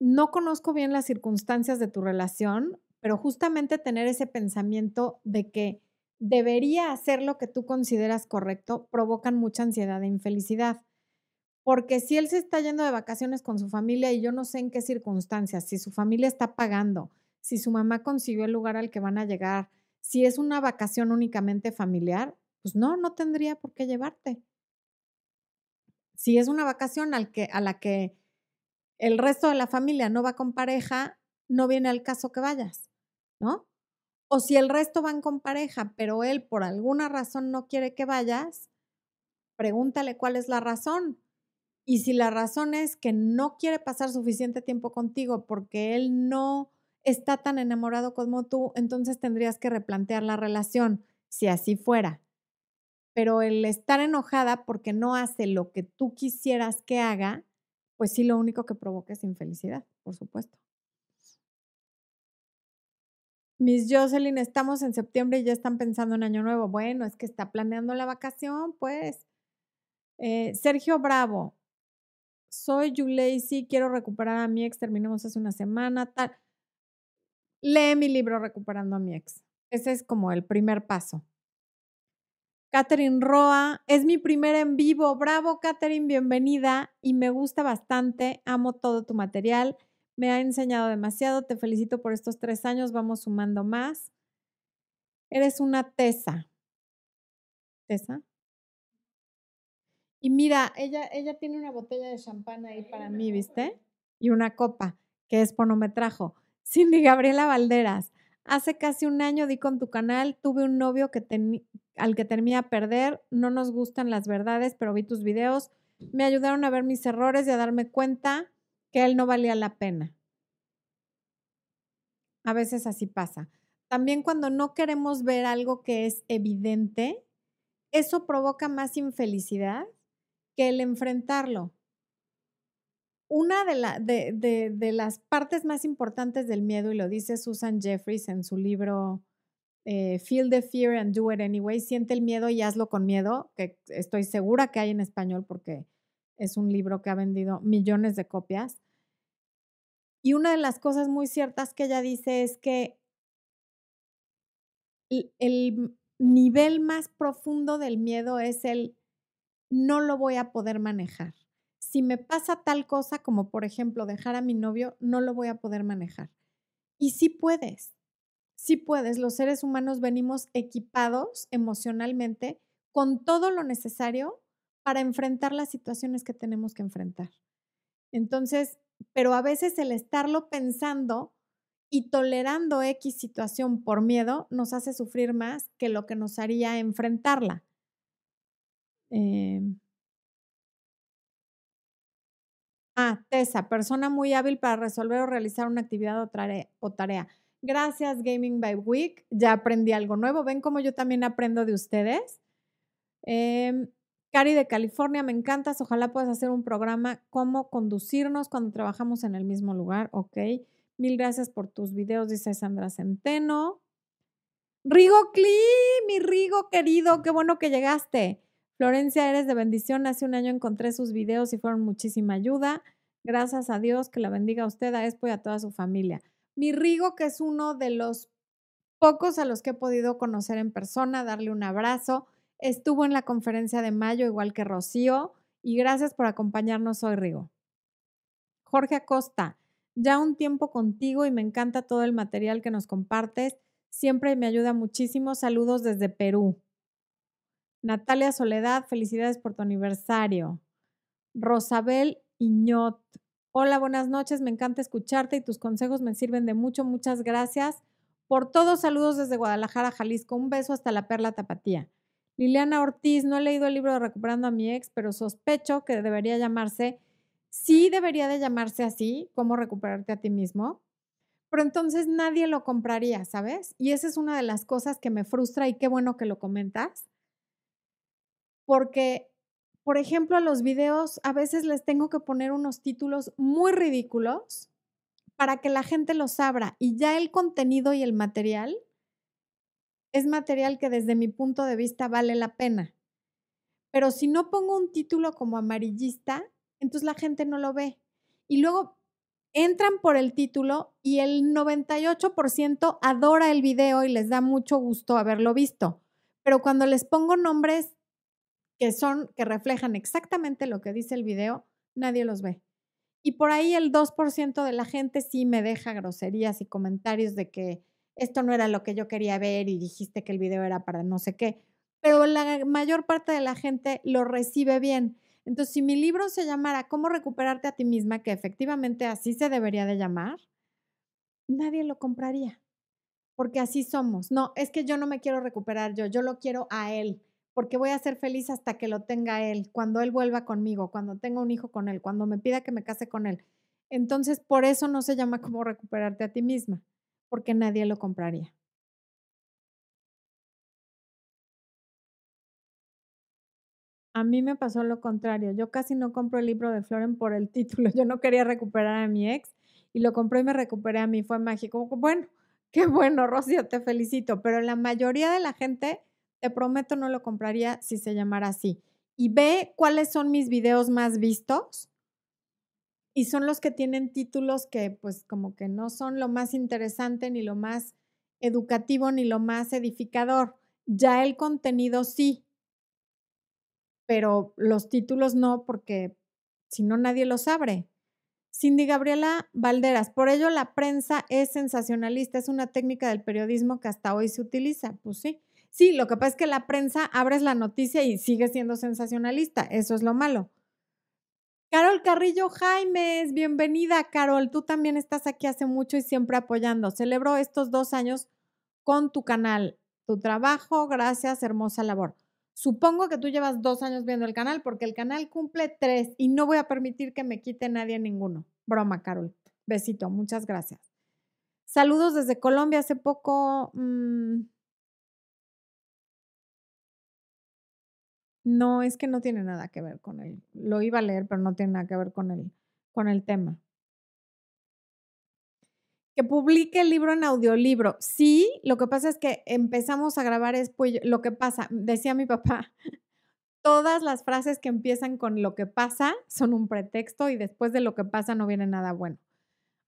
No conozco bien las circunstancias de tu relación, pero justamente tener ese pensamiento de que debería hacer lo que tú consideras correcto provocan mucha ansiedad e infelicidad. Porque si él se está yendo de vacaciones con su familia y yo no sé en qué circunstancias, si su familia está pagando, si su mamá consiguió el lugar al que van a llegar, si es una vacación únicamente familiar, pues no, no tendría por qué llevarte. Si es una vacación al que, a la que el resto de la familia no va con pareja, no viene al caso que vayas, ¿no? O si el resto van con pareja, pero él por alguna razón no quiere que vayas, pregúntale cuál es la razón. Y si la razón es que no quiere pasar suficiente tiempo contigo porque él no está tan enamorado como tú, entonces tendrías que replantear la relación, si así fuera. Pero el estar enojada porque no hace lo que tú quisieras que haga, pues sí lo único que provoca es infelicidad, por supuesto. Miss Jocelyn, estamos en septiembre y ya están pensando en Año Nuevo. Bueno, es que está planeando la vacación, pues. Eh, Sergio Bravo, soy Yulacy, quiero recuperar a mi ex, terminamos hace una semana. Lee mi libro Recuperando a mi ex. Ese es como el primer paso. Catherine Roa, es mi primer en vivo. Bravo, Catherine, bienvenida y me gusta bastante. Amo todo tu material. Me ha enseñado demasiado. Te felicito por estos tres años. Vamos sumando más. Eres una tesa. ¿Tesa? Y mira, ella, ella tiene una botella de champán ahí para mí, ¿viste? Y una copa, que es por no me trajo. Cindy Gabriela Valderas. Hace casi un año di con tu canal, tuve un novio que al que terminé a perder, no nos gustan las verdades, pero vi tus videos, me ayudaron a ver mis errores y a darme cuenta que él no valía la pena. A veces así pasa. También cuando no queremos ver algo que es evidente, eso provoca más infelicidad que el enfrentarlo. Una de, las partes más importantes del miedo, y lo dice Susan Jeffries en su libro eh, Feel the Fear and Do It Anyway, siente el miedo y hazlo con miedo, que estoy segura que hay en español porque es un libro que ha vendido millones de copias. Y una de las cosas muy ciertas que ella dice es que el nivel más profundo del miedo es el no lo voy a poder manejar. Si me pasa tal cosa como por ejemplo dejar a mi novio, no lo voy a poder manejar. Y sí puedes, sí puedes. Los seres humanos venimos equipados emocionalmente con todo lo necesario para enfrentar las situaciones que tenemos que enfrentar. Entonces, pero a veces el estarlo pensando y tolerando X situación por miedo nos hace sufrir más que lo que nos haría enfrentarla. Em. ah, Tessa, persona muy hábil para resolver o realizar una actividad o tarea. Gracias, Gaming by Week. Ya aprendí algo nuevo. Ven como yo también aprendo de ustedes. Eh, Cari de California, me encantas. Ojalá puedas hacer un programa cómo conducirnos cuando trabajamos en el mismo lugar. Ok. Mil gracias por tus videos, dice Sandra Centeno. Rigo Cli, mi Rigo querido, qué bueno que llegaste. Florencia, eres de bendición. Hace un año encontré sus videos y fueron muchísima ayuda. Gracias a Dios, que la bendiga a usted, a Expo y a toda su familia. Mi Rigo, que es uno de los pocos a los que he podido conocer en persona, darle un abrazo. Estuvo en la conferencia de mayo, igual que Rocío, y gracias por acompañarnos hoy, Rigo. Jorge Acosta, ya un tiempo contigo y me encanta todo el material que nos compartes. Siempre me ayuda muchísimo. Saludos desde Perú. Natalia Soledad, felicidades por tu aniversario. Rosabel Iñot, hola, buenas noches, me encanta escucharte y tus consejos me sirven de mucho, muchas gracias. Por todos, saludos desde Guadalajara, Jalisco. Un beso hasta la Perla Tapatía. Liliana Ortiz, no he leído el libro de Recuperando a mi ex, pero sospecho que debería llamarse, sí debería de llamarse así, cómo recuperarte a ti mismo, pero entonces nadie lo compraría, ¿sabes? Y esa es una de las cosas que me frustra y qué bueno que lo comentas, porque por ejemplo, a los videos a veces les tengo que poner unos títulos muy ridículos para que la gente los abra y ya el contenido y el material es material que desde mi punto de vista vale la pena. Pero si no pongo un título como amarillista, entonces la gente no lo ve. Y luego entran por el título y el 98% adora el video y les da mucho gusto haberlo visto. Pero cuando les pongo nombres que son, que reflejan exactamente lo que dice el video, nadie los ve. Y por ahí el 2% de la gente sí me deja groserías y comentarios de que esto no era lo que yo quería ver y dijiste que el video era para no sé qué. Pero la mayor parte de la gente lo recibe bien. Entonces, si mi libro se llamara ¿Cómo recuperarte a ti misma?, que efectivamente así se debería de llamar, nadie lo compraría. Porque así somos. No, es que yo no me quiero recuperar yo, yo lo quiero a él porque voy a ser feliz hasta que lo tenga él, cuando él vuelva conmigo, cuando tenga un hijo con él, cuando me pida que me case con él. Entonces, por eso no se llama como recuperarte a ti misma, porque nadie lo compraría. A mí me pasó lo contrario. Yo casi no compro el libro de Floren por el título. Yo no quería recuperar a mi ex y lo compré y me recuperé a mí. Fue mágico. Bueno, qué bueno, Rocío, te felicito. Pero la mayoría de la gente te prometo no lo compraría si se llamara así. Y ve cuáles son mis videos más vistos. Y son los que tienen títulos que pues como que no son lo más interesante, ni lo más educativo, ni lo más edificador. Ya el contenido sí, pero los títulos no, porque si no nadie los abre. Cindy Gabriela Valderas, por ello la prensa es sensacionalista, es una técnica del periodismo que hasta hoy se utiliza. Pues sí, Sí, lo que pasa es que la prensa abres la noticia y sigue siendo sensacionalista. Eso es lo malo. Carol Carrillo Jaimes, bienvenida, Carol. Tú también estás aquí hace mucho y siempre apoyando. Celebro estos dos años con tu canal, tu trabajo. Gracias, hermosa labor. Supongo que tú llevas dos años viendo el canal porque el canal cumple tres y no voy a permitir que me quite nadie ninguno. Broma, Carol. Besito, muchas gracias. Saludos desde Colombia. Hace poco, mm, No, es que no tiene nada que ver con él. Lo iba a leer, pero no tiene nada que ver con el, con el tema. Que publique el libro en audiolibro. Sí, lo que pasa es que empezamos a grabar es pues, lo que pasa. Decía mi papá, todas las frases que empiezan con lo que pasa son un pretexto y después de lo que pasa no viene nada bueno.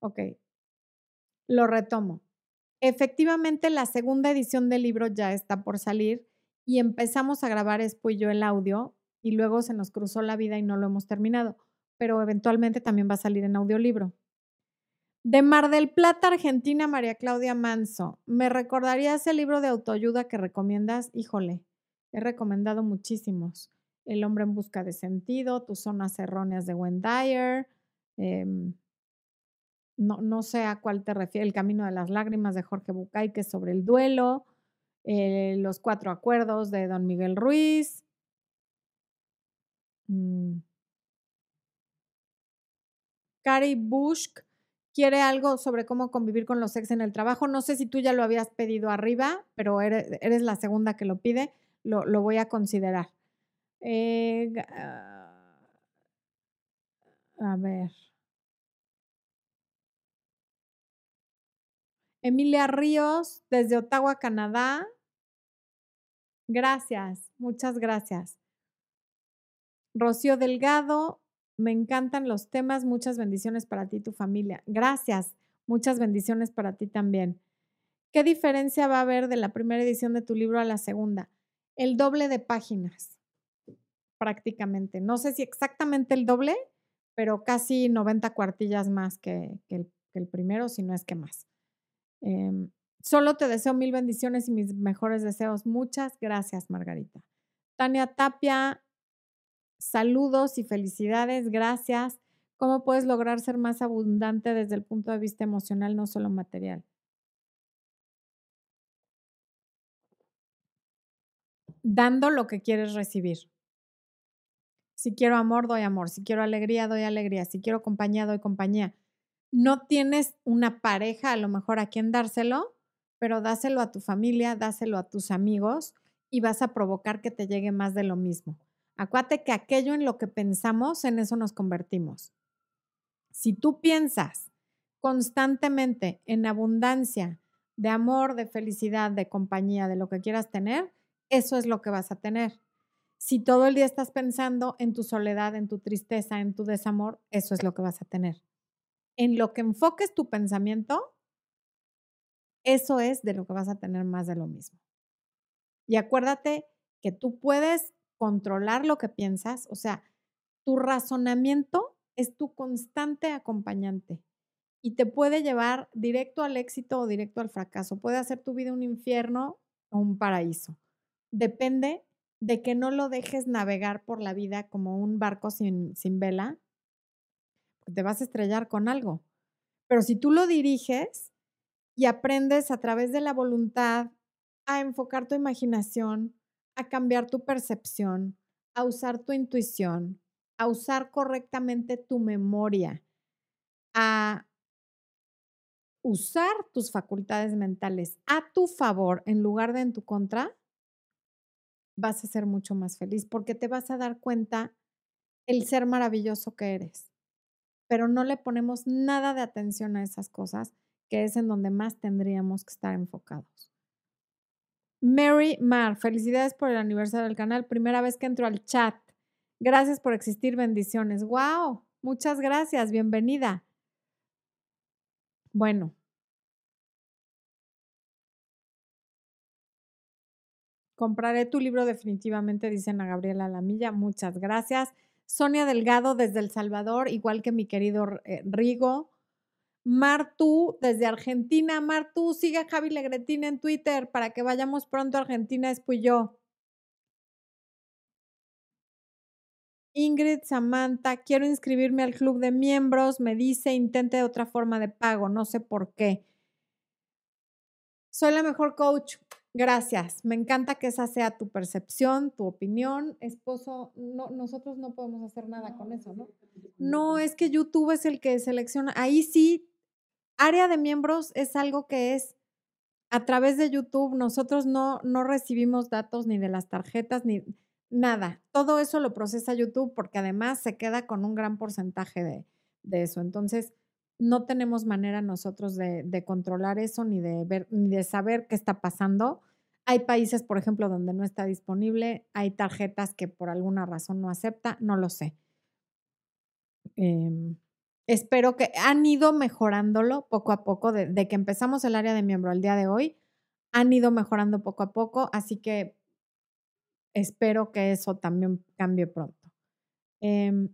Ok, lo retomo. Efectivamente, la segunda edición del libro ya está por salir y empezamos a grabar Espo y yo el audio y luego se nos cruzó la vida y no lo hemos terminado, pero eventualmente también va a salir en audiolibro. De Mar del Plata, Argentina, María Claudia Manso. ¿Me recordarías el libro de autoayuda que recomiendas? Híjole, he recomendado muchísimos. El hombre en busca de sentido, Tus zonas erróneas de Wendy em, no, no sé a cuál te refiere, El camino de las lágrimas de Jorge Bucay, que es sobre el duelo. Eh, los cuatro acuerdos de don Miguel Ruiz. Mm. Bush quiere algo sobre cómo convivir con los ex en el trabajo. No sé si tú ya lo habías pedido arriba, pero eres, la segunda que lo pide. Lo, voy a considerar. Eh, a ver. Emilia Ríos, desde Ottawa, Canadá. Gracias, muchas gracias. Rocío Delgado, me encantan los temas, muchas bendiciones para ti y tu familia. Gracias, muchas bendiciones para ti también. ¿Qué diferencia va a haber de la primera edición de tu libro a la segunda? El doble de páginas, prácticamente. No sé si exactamente el doble, pero casi 90 cuartillas más que, el, primero, si no es que más. Em, Solo te deseo mil bendiciones y mis mejores deseos. Muchas gracias, Margarita. Tania Tapia, saludos y felicidades. Gracias. ¿Cómo puedes lograr ser más abundante desde el punto de vista emocional, no solo material? Dando lo que quieres recibir. Si quiero amor, doy amor. Si quiero alegría, doy alegría. Si quiero compañía, doy compañía. No tienes una pareja a lo mejor a quien dárselo, pero dáselo a tu familia, dáselo a tus amigos y vas a provocar que te llegue más de lo mismo. Acuérdate que aquello en lo que pensamos, en eso nos convertimos. Si tú piensas constantemente en abundancia, de amor, de felicidad, de compañía, de lo que quieras tener, eso es lo que vas a tener. Si todo el día estás pensando en tu soledad, en tu tristeza, en tu desamor, eso es lo que vas a tener. En lo que enfoques tu pensamiento, eso es de lo que vas a tener más de lo mismo. Y acuérdate que tú puedes controlar lo que piensas, o sea, tu razonamiento es tu constante acompañante y te puede llevar directo al éxito o directo al fracaso. Puede hacer tu vida un infierno o un paraíso. Depende de que no lo dejes navegar por la vida como un barco sin, sin vela, te vas a estrellar con algo. Pero si tú lo diriges y aprendes a través de la voluntad a enfocar tu imaginación, a cambiar tu percepción, a usar tu intuición, a usar correctamente tu memoria, a usar tus facultades mentales a tu favor en lugar de en tu contra, vas a ser mucho más feliz porque te vas a dar cuenta el ser maravilloso que eres. Pero no le ponemos nada de atención a esas cosas, que es en donde más tendríamos que estar enfocados. Mary Mar, felicidades por el aniversario del canal. Primera vez que entro al chat. Gracias por existir, bendiciones. ¡Wow! Muchas gracias, bienvenida. Bueno, Compraré tu libro definitivamente, dice Ana Gabriela Lamilla. Muchas gracias. Sonia Delgado desde El Salvador, igual que mi querido eh, Rigo. Martu desde Argentina. Martu, siga Javi Legretina en Twitter para que vayamos pronto a Argentina, es. Ingrid Samantha, quiero inscribirme al club de miembros. Me dice, intente otra forma de pago, no sé por qué. Soy la mejor coach. Gracias. Me encanta que esa sea tu percepción, tu opinión. Esposo, no, nosotros no podemos hacer nada con eso, ¿no? No, es que YouTube es el que selecciona. Ahí sí, área de miembros es algo que es a través de YouTube. Nosotros no, no recibimos datos ni de las tarjetas ni nada. Todo eso lo procesa YouTube porque además se queda con un gran porcentaje de, de eso. Entonces, no tenemos manera nosotros de, de, controlar eso ni de ver ni de saber qué está pasando. Hay países, por ejemplo, donde no está disponible, hay tarjetas que por alguna razón no acepta, no lo sé. Em, espero que han ido mejorándolo poco a poco, de, que empezamos el área de miembro al día de hoy, han ido mejorando poco a poco, así que espero que eso también cambie pronto. Em,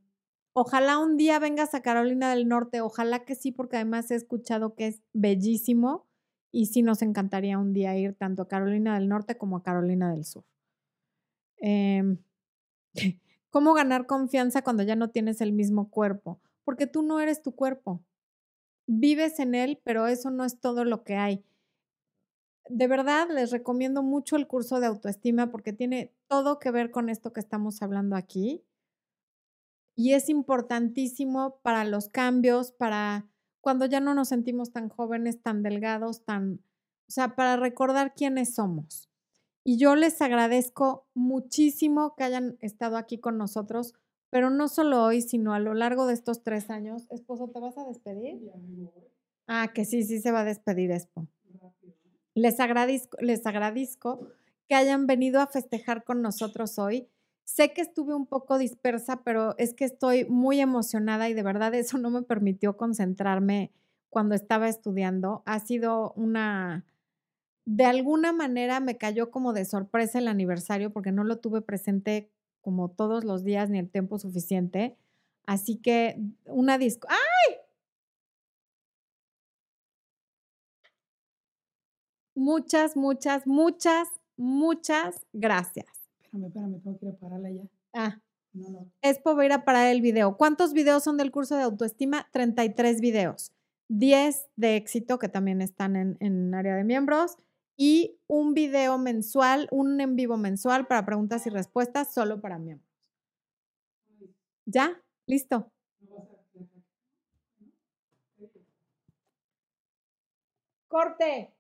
ojalá un día vengas a Carolina del Norte, ojalá que sí, porque además he escuchado que es bellísimo y sí nos encantaría un día ir tanto a Carolina del Norte como a Carolina del Sur. Em, ¿Cómo ganar confianza cuando ya no tienes el mismo cuerpo? Porque tú no eres tu cuerpo. Vives en él, pero eso no es todo lo que hay. De verdad, les recomiendo mucho el curso de autoestima porque tiene todo que ver con esto que estamos hablando aquí. Y es importantísimo para los cambios, para cuando ya no nos sentimos tan jóvenes, tan delgados, tan, o sea, para recordar quiénes somos. Y yo les agradezco muchísimo que hayan estado aquí con nosotros, pero no solo hoy, sino a lo largo de estos tres años. Esposo, ¿te vas a despedir? Ah, que sí, sí se va a despedir, Espo. Les agradezco, les agradezco que hayan venido a festejar con nosotros hoy Sé que estuve un poco dispersa, pero es que estoy muy emocionada y de verdad eso no me permitió concentrarme cuando estaba estudiando. Ha sido una, de alguna manera me cayó como de sorpresa el aniversario porque no lo tuve presente como todos los días ni el tiempo suficiente. Así que una disco. ¡Ay! Muchas, muchas, muchas, muchas gracias. Espérame, espérame, tengo que ir a pararla ya. Ah. No, no. Es por ir a parar el video. ¿Cuántos videos son del curso de autoestima? 33 videos. 10 de éxito, que también están en, en área de miembros, y un video mensual, un en vivo mensual para preguntas y respuestas solo para miembros. ¿Ya? ¿Listo? Corte.